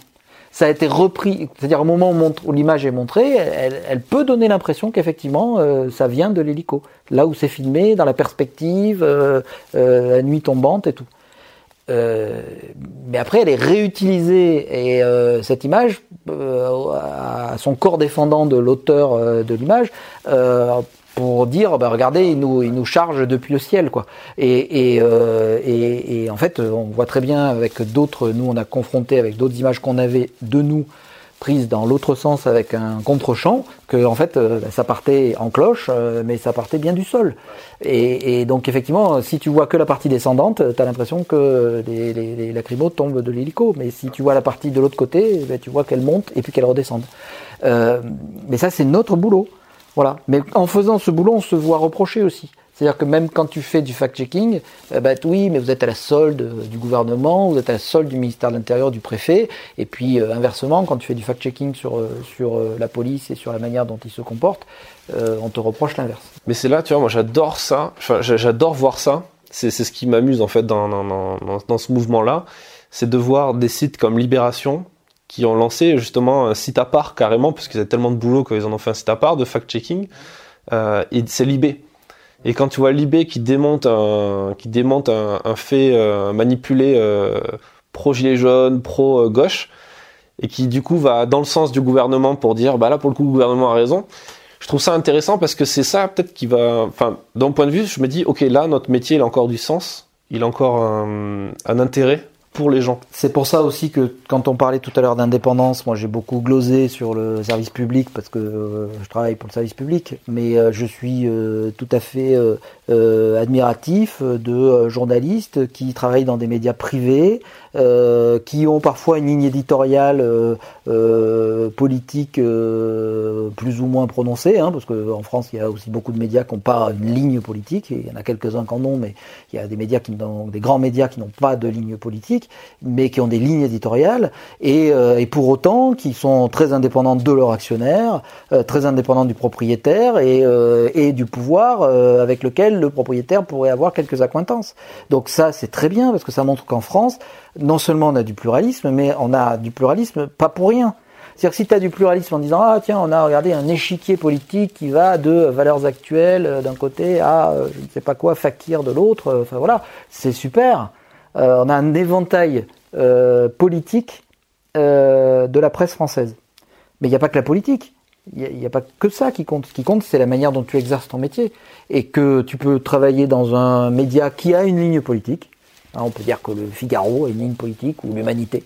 Ça a été repris, c'est-à-dire au moment où, l'image est montrée, elle, peut donner l'impression qu'effectivement euh, ça vient de l'hélico. Là où c'est filmé, dans la perspective, euh la nuit tombante et tout. Euh, mais après, elle est réutilisée et euh, cette image, euh, à son corps défendant de l'auteur euh, de l'image, euh, pour dire, bah, regardez, il nous, il nous charge depuis le ciel, quoi. Et, et, et, et en fait, on voit très bien avec d'autres, nous, on a confronté avec d'autres images qu'on avait de nous prise dans l'autre sens avec un contre-champ, que en fait euh, ça partait en cloche, euh, mais ça partait bien du sol. Et, donc effectivement, si tu vois que la partie descendante, tu as l'impression que les, les, tombent de l'hélico, mais si tu vois la partie de l'autre côté, ben, tu vois qu'elle monte et puis qu'elle redescende. Euh, mais ça c'est notre boulot. Voilà. Mais en faisant ce boulot, on se voit reprocher aussi. C'est-à-dire que même quand tu fais du fact-checking, euh, bah, oui, mais vous êtes à la solde du gouvernement, vous êtes à la solde du ministère de l'Intérieur, du préfet, et puis euh, inversement, quand tu fais du fact-checking sur, euh, euh, la police et sur la manière dont ils se comportent, euh, on te reproche l'inverse. Mais c'est là, tu vois, moi j'adore ça, enfin, j'adore voir ça, c'est ce qui m'amuse en fait dans, dans, dans, ce mouvement-là, c'est de voir des sites comme Libération qui ont lancé justement un site à part carrément, parce qu'ils avaient tellement de boulot qu'ils en ont fait un site à part de fact-checking, euh, et c'est Libé. Et quand tu vois Libé qui démonte un, qui démonte un, fait euh, manipulé euh, pro-gilet jaune, pro-gauche, et qui du coup va dans le sens du gouvernement pour dire, bah là pour le coup le gouvernement a raison, je trouve ça intéressant parce que c'est ça peut-être qui va, enfin, d'un point de vue, je me dis, ok, là, notre métier, il a encore du sens, il a encore un, intérêt pour les gens. C'est pour ça aussi que quand on parlait tout à l'heure d'indépendance, moi j'ai beaucoup glosé sur le service public parce que euh, je travaille pour le service public, mais euh, je suis euh, tout à fait admiratif de journalistes qui travaillent dans des médias privés, qui ont parfois une ligne éditoriale politique plus ou moins prononcée, hein, parce qu'en France il y a aussi beaucoup de médias qui n'ont pas une ligne politique, il y en a quelques-uns qui en ont, mais il y a des médias qui n'ont, des grands médias qui n'ont pas de ligne politique, mais qui ont des lignes éditoriales, et, et pour autant qui sont très indépendants de leurs actionnaires, très indépendants du propriétaire et, et du pouvoir avec lequel le propriétaire pourrait avoir quelques accointances. Donc ça c'est très bien parce que ça montre qu'en France non seulement on a du pluralisme, mais on a du pluralisme pas pour rien. C'est-à-dire que si tu as du pluralisme en disant ah tiens on a regardé un échiquier politique qui va de valeurs actuelles euh, d'un côté à euh, je ne sais pas quoi fakir de l'autre, euh, enfin voilà, c'est super. On a un éventail politique de la presse française. Mais il n'y a pas que la politique. Il n'y a, a, pas que ça qui compte. Ce qui compte, c'est la manière dont tu exerces ton métier. Et que tu peux travailler dans un média qui a une ligne politique, Hein, on peut dire que le Figaro est une ligne politique ou l'humanité.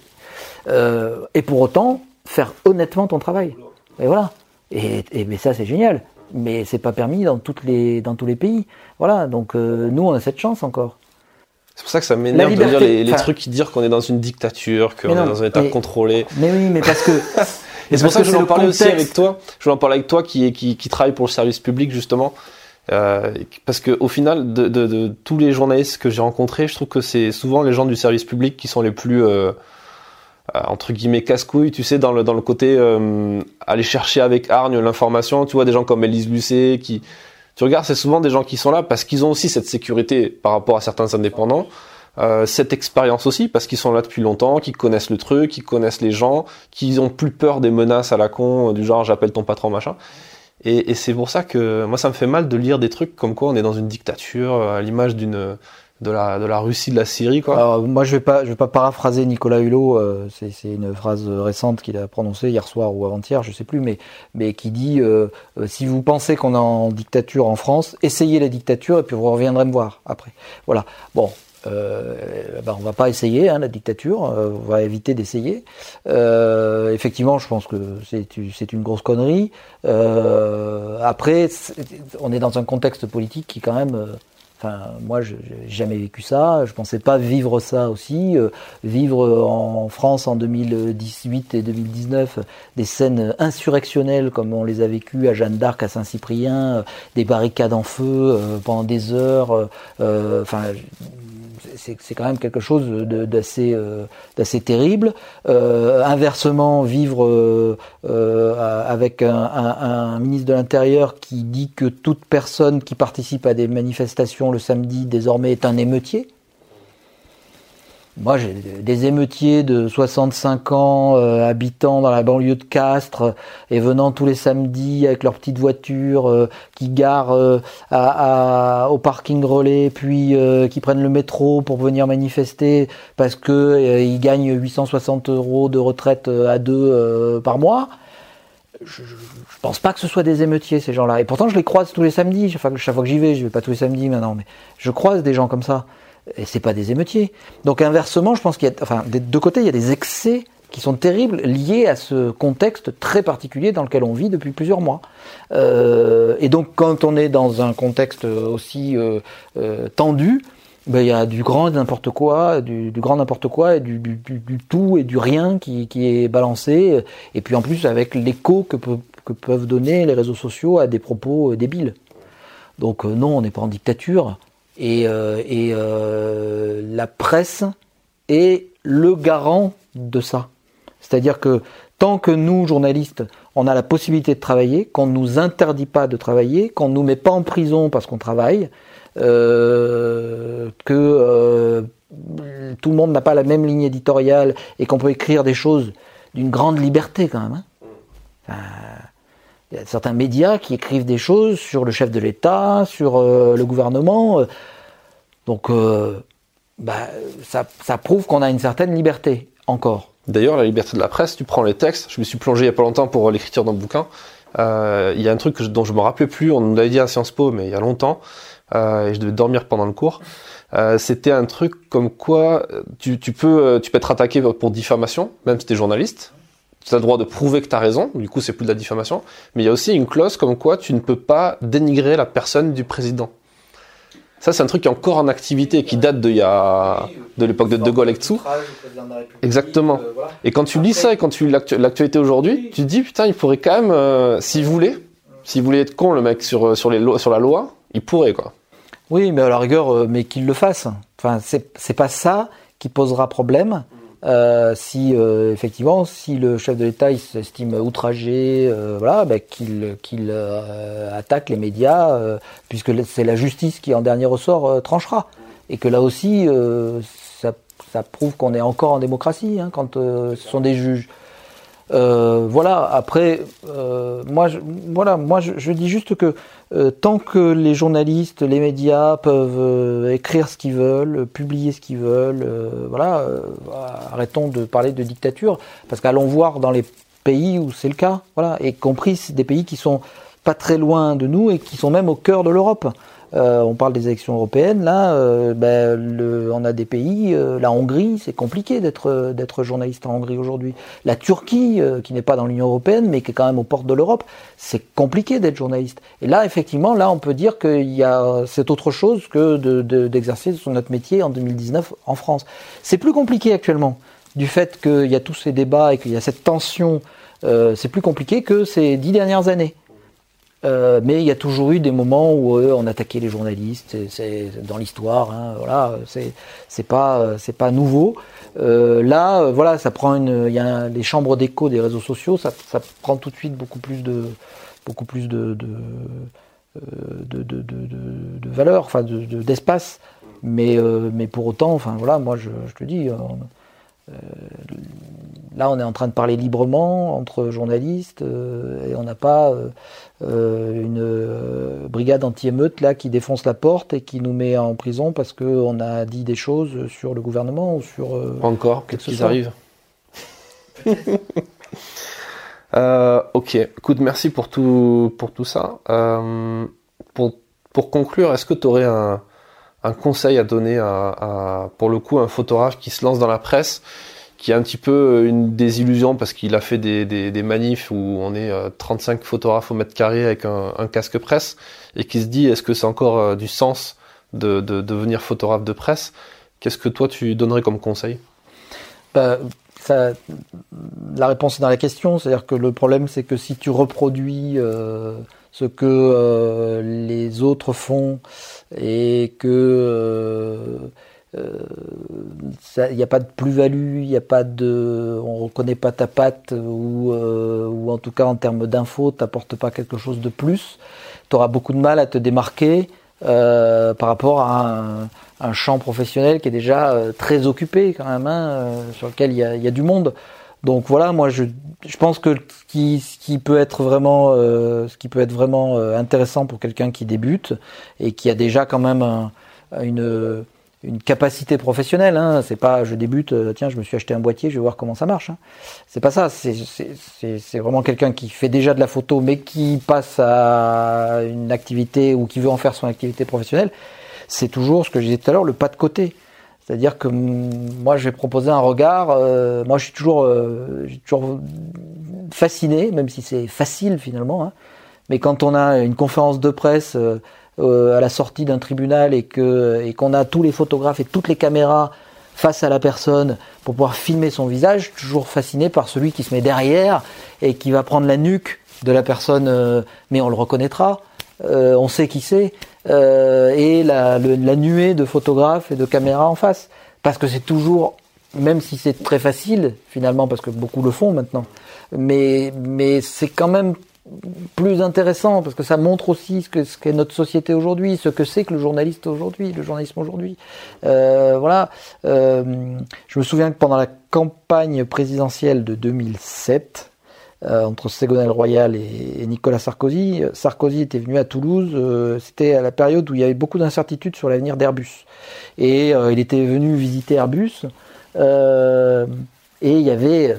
Euh, et pour autant, faire honnêtement ton travail. Et voilà. Et, mais ça, c'est génial. Mais c'est pas permis dans, les, dans tous les pays. Voilà. Donc euh, nous, on a cette chance encore. C'est pour ça que ça m'énerve de dire les, trucs qui disent qu'on est dans une dictature, qu'on est dans un État contrôlé. Mais oui, mais parce que. Et c'est pour ça que, je voulais en parler aussi avec toi. Je voulais en parler avec toi qui, qui, qui travaille pour le service public justement. Euh, parce que au final, de, de, de, tous les journalistes que j'ai rencontrés, je trouve que c'est souvent les gens du service public qui sont les plus euh, euh entre guillemets casse-couilles, tu sais, dans le dans le côté euh, aller chercher avec hargne l'information. Tu vois des gens comme Elise Lucet qui, tu regardes, c'est souvent des gens qui sont là parce qu'ils ont aussi cette sécurité par rapport à certains indépendants. Euh, cette expérience aussi parce qu'ils sont là depuis longtemps, qu'ils connaissent le truc, qu'ils connaissent les gens, qu'ils ont plus peur des menaces à la con du genre j'appelle ton patron machin. Et, et c'est pour ça que moi, ça me fait mal de lire des trucs comme quoi on est dans une dictature, euh, à l'image d'une de la, Russie, de la Syrie, quoi. Alors, moi, je vais pas, je vais pas paraphraser Nicolas Hulot. Euh, c'est, une phrase récente qu'il a prononcée hier soir ou avant-hier, je sais plus, mais, mais qui dit euh, euh, si vous pensez qu'on est en dictature en France, essayez la dictature et puis vous reviendrez me voir après. Voilà. Bon, euh, ben on va pas essayer hein, la dictature, on va éviter d'essayer. Effectivement, je pense que c'est une grosse connerie. Après, on est dans un contexte politique qui quand même Enfin, moi, je n'ai jamais vécu ça. Je pensais pas vivre ça aussi. Euh, vivre en France en 2018 et 2019 des scènes insurrectionnelles comme on les a vécues à Jeanne d'Arc, à Saint-Cyprien, des barricades en feu pendant des heures. Enfin, c'est quand même quelque chose d'assez euh, d'assez terrible. Euh, inversement, vivre euh, avec un, ministre de l'Intérieur qui dit que toute personne qui participe à des manifestations le samedi désormais est un émeutier. Moi, j'ai des émeutiers de 65 ans, euh, habitant dans la banlieue de Castres, euh, et venant tous les samedis avec leur petite voiture, euh, qui garent à, au parking relais, puis qui prennent le métro pour venir manifester parce que ils gagnent 860 euros de retraite à deux par mois. Je, je, pense pas que ce soit des émeutiers ces gens-là. Et pourtant, je les croise tous les samedis. Chaque fois, chaque fois que j'y vais, je vais pas tous les samedis maintenant, mais je croise des gens comme ça et c'est pas des émeutiers. Donc inversement, je pense qu'il y a, enfin, des deux côtés, il y a des excès qui sont terribles liés à ce contexte très particulier dans lequel on vit depuis plusieurs mois. Euh, et donc quand on est dans un contexte aussi euh, euh, tendu, ben, il y a du grand n'importe quoi, du, grand n'importe quoi, et du, tout et du rien qui, qui, est balancé, et puis en plus avec l'écho que, que, peuvent donner les réseaux sociaux à des propos débiles. Donc non, on n'est pas en dictature, et, euh, euh, la presse est le garant de ça. C'est-à-dire que tant que nous, journalistes, on a la possibilité de travailler, qu'on ne nous interdit pas de travailler, qu'on ne nous met pas en prison parce qu'on travaille, que tout le monde n'a pas la même ligne éditoriale et qu'on peut écrire des choses d'une grande liberté quand même. Hein. Il y a certains médias qui écrivent des choses sur le chef de l'État, sur le gouvernement. donc, bah, ça, prouve qu'on a une certaine liberté encore. D'ailleurs, la liberté de la presse, tu prends les textes, je me suis plongé il y a pas longtemps pour l'écriture d'un bouquin, euh, il y a un truc dont je me rappelais plus, on nous l'avait dit à Sciences Po, mais il y a longtemps, euh, je devais dormir pendant le cours. Euh, c'était un truc comme quoi tu, tu, peux tu peux être attaqué pour diffamation, même si tu es journaliste. Tu as le droit de prouver que tu as raison, du coup c'est plus de la diffamation. Mais il y a aussi une clause comme quoi tu ne peux pas dénigrer la personne du président. Ça, c'est un truc qui est encore en activité, qui date de, de l'époque de De Gaulle et Tsou. Exactement. Et quand tu lis ça et quand tu lis l'actualité aujourd'hui, tu te dis, putain, il pourrait quand même, euh, s'il voulait, s'il voulait être con, le mec, sur, sur, les sur la loi, il pourrait, quoi. Oui, mais à la rigueur, euh, mais qu'il le fasse. Enfin, c'est pas ça qui posera problème. Euh, si euh, effectivement, si le chef de l'État s'estime outragé, euh, voilà, ben, qu'il qu'il attaque les médias, puisque c'est la justice qui en dernier ressort tranchera, et que là aussi, ça, ça, prouve qu'on est encore en démocratie hein, quand ce sont des juges. Euh, voilà. Après, euh, moi, je, voilà, moi, je, dis juste que euh, tant que les journalistes, les médias peuvent écrire ce qu'ils veulent, publier ce qu'ils veulent, voilà, arrêtons de parler de dictature, parce qu'allons voir dans les pays où c'est le cas, voilà, y compris des pays qui sont pas très loin de nous et qui sont même au cœur de l'Europe. Euh, on parle des élections européennes. Là, euh, ben, on a des pays. Euh, la Hongrie, c'est compliqué d'être d'être journaliste en Hongrie aujourd'hui. La Turquie, qui n'est pas dans l'Union européenne, mais qui est quand même aux portes de l'Europe, c'est compliqué d'être journaliste. Et là, effectivement, là, on peut dire a c'est autre chose que d'exercer de, notre métier en 2019 en France. C'est plus compliqué actuellement du fait qu'il y a tous ces débats et qu'il y a cette tension. c'est plus compliqué que ces dix dernières années. Euh, mais il y a toujours eu des moments où euh, on attaquait les journalistes. C'est dans l'histoire, hein, voilà. C'est pas c'est pas nouveau. Euh, là, voilà, ça prend une. Il y a les chambres d'écho des réseaux sociaux, ça, ça, prend tout de suite beaucoup plus de beaucoup plus de de, de, de, de valeur, enfin d'espace. mais mais pour autant, enfin voilà, moi je te dis. Là, on est en train de parler librement entre journalistes et on n'a pas euh, une euh, brigade anti-émeute là qui défonce la porte et qui nous met en prison parce qu'on a dit des choses sur le gouvernement ou sur. Euh, Encore, qu'est-ce qui arrive euh, ok, écoute, merci pour tout, pour tout ça. Euh, pour, pour conclure, est-ce que tu aurais un, un, conseil à donner à, à, pour le coup, un photographe qui se lance dans la presse qui est un petit peu euh, une désillusion parce qu'il a fait des, des, des, manifs où on est 35 euh, photographes au mètre carré avec un, un casque presse et qui se dit est-ce que c'est encore euh, du sens de, de, devenir photographe de presse? Qu'est-ce que toi tu donnerais comme conseil? Bah, ça, La réponse est dans la question, c'est-à-dire que le problème c'est que si tu reproduis euh, ce que euh, les autres font et que euh, il euh, n'y a pas de plus-value, il a pas de, on reconnaît pas ta patte ou, euh, ou en tout cas en termes d'infos, t'apportes pas quelque chose de plus. Tu auras beaucoup de mal à te démarquer euh, par rapport à un, champ professionnel qui est déjà euh, très occupé quand même, hein, euh, sur lequel il y a, du monde. Donc voilà, moi je, je pense que ce qui, peut être vraiment, ce qui peut être vraiment intéressant pour quelqu'un qui débute et qui a déjà quand même un, une une capacité professionnelle. Hein. C'est pas je débute, euh, tiens, je me suis acheté un boîtier, je vais voir comment ça marche. Hein. C'est pas ça. C'est vraiment quelqu'un qui fait déjà de la photo, mais qui passe à une activité ou qui veut en faire son activité professionnelle. C'est toujours ce que je disais tout à l'heure, le pas de côté. C'est-à-dire que moi, je vais proposer un regard. Euh, moi, je suis toujours, euh, fasciné, même si c'est facile finalement. Hein. Mais quand on a une conférence de presse euh, à la sortie d'un tribunal et et qu'on a tous les photographes et toutes les caméras face à la personne pour pouvoir filmer son visage, toujours fasciné par celui qui se met derrière et qui va prendre la nuque de la personne, euh, mais on le reconnaîtra, euh, on sait qui c'est, et la, nuée de photographes et de caméras en face. Parce que c'est toujours, même si c'est très facile finalement, parce que beaucoup le font maintenant, mais, mais c'est quand même plus intéressant parce que ça montre aussi ce que ce qu'est notre société aujourd'hui, ce que c'est que le journaliste aujourd'hui, le journalisme aujourd'hui. Euh, voilà. Euh, je me souviens que pendant la campagne présidentielle de 2007, euh, entre Ségolène Royal et, Nicolas Sarkozy, Sarkozy était venu à Toulouse. Euh, C'était à la période où il y avait beaucoup d'incertitudes sur l'avenir d'Airbus, et euh, il était venu visiter Airbus. et il y avait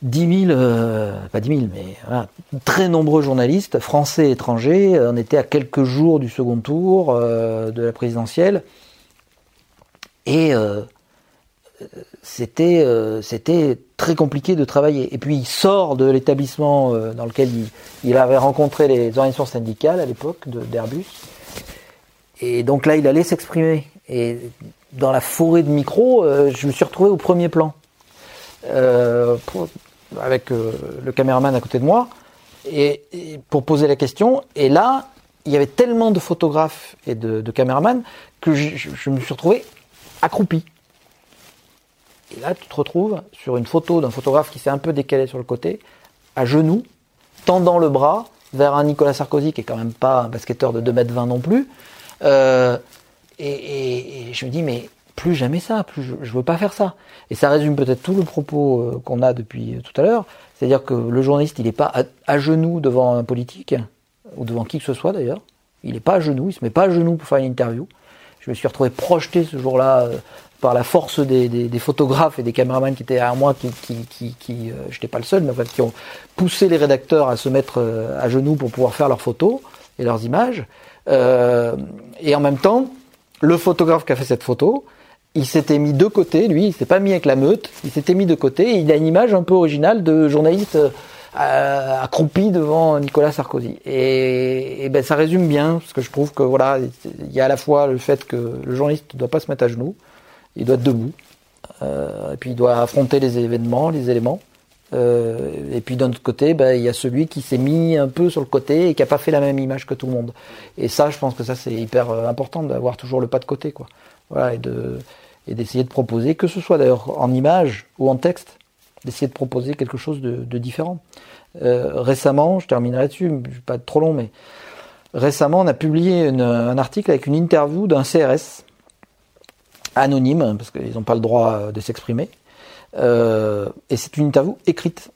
10 000, euh, pas 10 000, mais très nombreux journalistes, français et étrangers. On était à quelques jours du second tour de la présidentielle. Et euh, c'était très compliqué de travailler. Et puis il sort de l'établissement dans lequel il, avait rencontré les organisations syndicales à l'époque d'Airbus. Et donc là, il allait s'exprimer. Et dans la forêt de micros, je me suis retrouvé au premier plan. Euh, avec euh, le caméraman à côté de moi, et, pour poser la question. Et là, il y avait tellement de photographes et de caméramans que je, me suis retrouvé accroupi. Et là, tu te retrouves sur une photo d'un photographe qui s'est un peu décalé sur le côté, à genoux, tendant le bras vers un Nicolas Sarkozy qui est quand même pas un basketteur de 2m20 non plus. Euh, et, je me dis, mais plus jamais ça, plus je, je veux pas faire ça. Et ça résume peut-être tout le propos euh, qu'on a depuis tout à l'heure, c'est-à-dire que le journaliste, il n'est pas à, genoux devant un politique, ou devant qui que ce soit d'ailleurs, il n'est pas à genoux, il se met pas à genoux pour faire une interview. Je me suis retrouvé projeté ce jour-là euh, par la force des, photographes et des caméramans qui étaient à moi, qui, qui, qui, euh, je n'étais pas le seul, mais en fait, qui ont poussé les rédacteurs à se mettre à genoux pour pouvoir faire leurs photos et leurs images. Euh, et en même temps, le photographe qui a fait cette photo, il s'était mis de côté, lui, il s'est pas mis avec la meute, il s'était mis de côté, et il a une image un peu originale de journaliste euh, accroupi devant Nicolas Sarkozy. Et, ben ça résume bien, parce que je trouve que voilà, il y a à la fois le fait que le journaliste ne doit pas se mettre à genoux, il doit être debout, euh, et puis il doit affronter les événements, les éléments. Euh, et puis d'un autre côté, ben, il y a celui qui s'est mis un peu sur le côté et qui a pas fait la même image que tout le monde. Et ça, je pense que ça c'est hyper euh, important d'avoir toujours le pas de côté, quoi. Voilà, et de et d'essayer de proposer, que ce soit d'ailleurs en image ou en texte, d'essayer de proposer quelque chose de, de différent. Euh, récemment, je terminerai là-dessus, je vais pas être trop long, mais récemment, on a publié une, un article avec une interview d'un CRS anonyme, parce qu'ils n'ont pas le droit de s'exprimer. Euh, et c'est une interview écrite.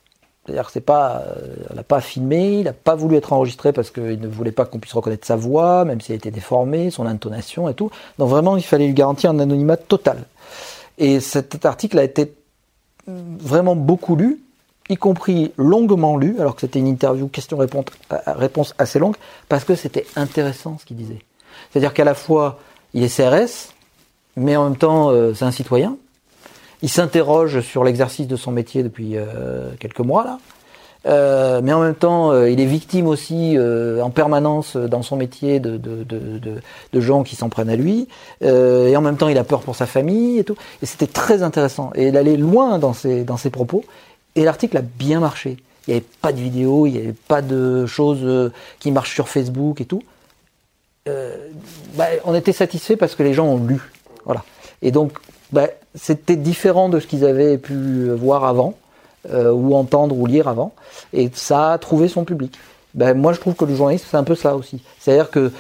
C'est-à-dire c'est pas, euh, n'a pas filmé, il n'a pas voulu être enregistré parce qu'il ne voulait pas qu'on puisse reconnaître sa voix, même si elle était déformée, son intonation et tout. Donc vraiment, il fallait lui garantir un anonymat total. Et cet article a été vraiment beaucoup lu, y compris longuement lu, alors que c'était une interview question-réponse réponse assez longue, parce que c'était intéressant ce qu'il disait. C'est-à-dire qu'à la fois, il est CRS, mais en même temps, euh, c'est un citoyen, il s'interroge sur l'exercice de son métier depuis euh, quelques mois là. Euh, mais en même temps, euh, il est victime aussi en permanence dans son métier de, de, de, de gens qui s'en prennent à lui. et en même temps, il a peur pour sa famille et tout. Et c'était très intéressant. Et il allait loin dans ses, dans ses propos. Et l'article a bien marché. Il n'y avait pas de vidéo, il n'y avait pas de choses qui marchent sur Facebook et tout. Bah, on était satisfait parce que les gens ont lu. Voilà. Et donc, bah, c'était différent de ce qu'ils avaient pu voir avant, euh, ou entendre ou lire avant, et ça a trouvé son public. Ben, moi, je trouve que le journalisme, c'est un peu ça aussi. C'est-à-dire que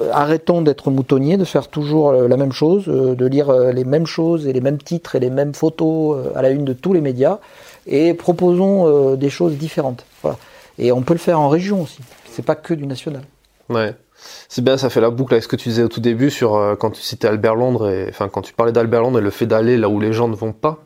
euh, arrêtons d'être moutonniers, de faire toujours euh, la même chose, de lire les mêmes choses et les mêmes titres et les mêmes photos à la une de tous les médias, et proposons des choses différentes. Voilà. Et on peut le faire en région aussi. C'est pas que du national. Ouais. C'est bien, ça fait la boucle avec ce que tu disais au tout début sur euh, quand tu citais Albert Londres et enfin quand tu parlais d'Albert Londres et le fait d'aller là où les gens ne vont pas.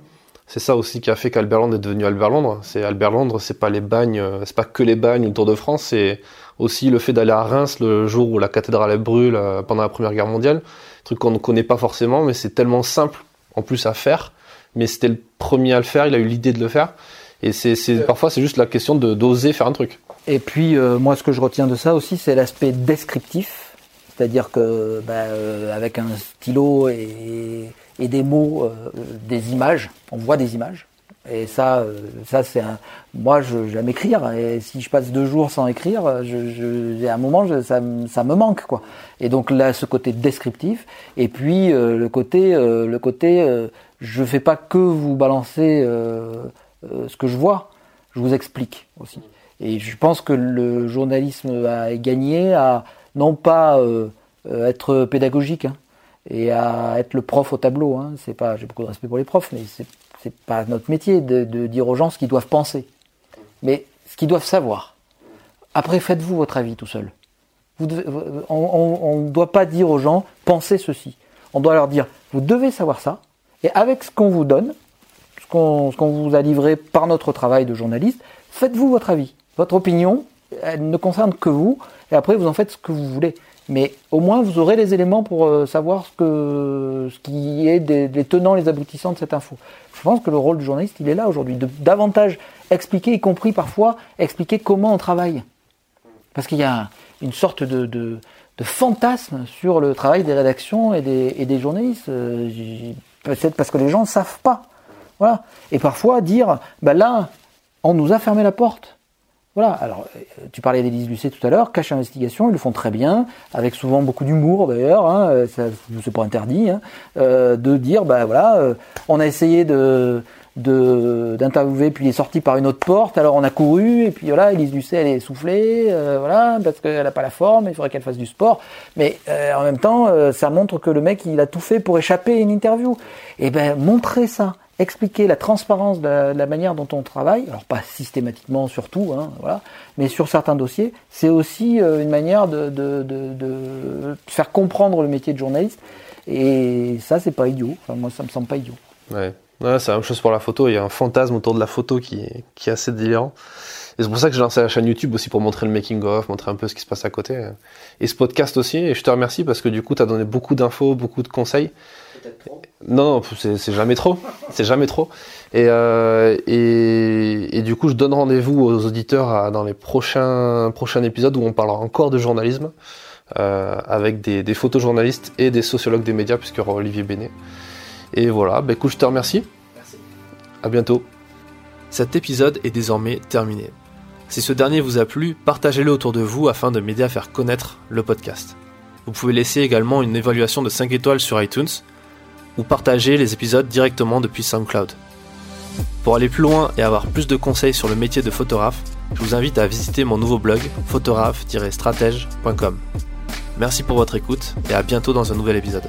C'est ça aussi qui a fait qu'Albert Londres est devenu Albert Londres. C'est Albert Londres, c'est pas les bagnes, euh, c'est pas que les bagnes ou le Tour de France, c'est aussi le fait d'aller à Reims le jour où la cathédrale brûle euh, pendant la Première Guerre mondiale. Truc qu'on ne connaît pas forcément, mais c'est tellement simple en plus à faire. Mais c'était le premier à le faire, il a eu l'idée de le faire. Et c'est, parfois c'est juste la question de d'oser faire un truc. Et puis, euh, moi, ce que je retiens de ça aussi, c'est l'aspect descriptif. C'est-à-dire que, ben, euh, avec un stylo et, des mots, euh, des images, on voit des images. Et ça, ça c'est un. Moi, j'aime écrire. Et si je passe deux jours sans écrire, à un moment, je, ça, ça me manque, quoi. Et donc là, ce côté descriptif. Et puis le côté, le côté, je fais pas que vous balancer ce que je vois. Je vous explique aussi. Et je pense que le journalisme a gagné à non pas euh, être pédagogique hein, et à être le prof au tableau. Hein. C'est pas, j'ai beaucoup de respect pour les profs, mais c'est c'est pas notre métier de, de, dire aux gens ce qu'ils doivent penser, mais ce qu'ils doivent savoir. Après, faites-vous votre avis tout seul. Vous devez, on ne doit pas dire aux gens pensez ceci. On doit leur dire vous devez savoir ça, et avec ce qu'on vous donne, ce qu'on vous a livré par notre travail de journaliste, faites-vous votre avis. Votre opinion, elle ne concerne que vous, et après vous en faites ce que vous voulez. Mais au moins vous aurez les éléments pour euh, savoir ce, qui est des, des tenants, les aboutissants de cette info. Je pense que le rôle du journaliste, il est là aujourd'hui, davantage expliquer, y compris parfois expliquer comment on travaille. Parce qu'il y a une sorte de, fantasme sur le travail des rédactions et des, et des journalistes. Euh, peut-être parce que les gens ne savent pas. Voilà. Et parfois dire, bah là, on nous a fermé la porte. Voilà, alors euh, tu parlais d'Élise Lucet tout à l'heure, cache investigation, ils le font très bien, avec souvent beaucoup d'humour d'ailleurs, hein, euh, c'est pas interdit, hein, euh, de dire, bah voilà, on a essayé de d'interviewer, puis il est sorti par une autre porte, alors on a couru, et puis voilà, Élise Lucet elle est essoufflée, voilà, parce qu'elle n'a pas la forme, il faudrait qu'elle fasse du sport, mais en même temps, ça montre que le mec, il a tout fait pour échapper à une interview. Et eh ben, montrer ça, expliquer la transparence de la, manière dont on travaille, alors pas systématiquement sur tout, hein, voilà, mais sur certains dossiers, c'est aussi euh, une manière de, faire comprendre le métier de journaliste. Et ça, c'est pas idiot. Moi, ça me semble pas idiot. Ouais c'est la même chose pour la photo. Il y a un fantasme autour de la photo qui est, qui est assez délirant. Et c'est pour ça que j'ai lancé la chaîne YouTube aussi pour montrer le making of, montrer un peu ce qui se passe à côté. Et ce podcast aussi. Et je te remercie parce que du coup, tu as donné beaucoup d'infos, beaucoup de conseils. Non, c'est jamais trop. C'est jamais trop. Et, euh, et, et, du coup, je donne rendez-vous aux auditeurs dans les prochains, prochains épisodes où on parlera encore de journalisme, euh, avec des, des, photojournalistes et des sociologues des médias, puisqu'il y aura Olivier Bénet. Et voilà, bah, écoute, je te remercie. Merci. À bientôt. Cet épisode est désormais terminé. Si ce dernier vous a plu, partagez-le autour de vous afin de m'aider à faire connaître le podcast. Vous pouvez laisser également une évaluation de 5 étoiles sur iTunes ou partager les épisodes directement depuis SoundCloud. Pour aller plus loin et avoir plus de conseils sur le métier de photographe, je vous invite à visiter mon nouveau blog photographe-stratège.com. Merci pour votre écoute et à bientôt dans un nouvel épisode.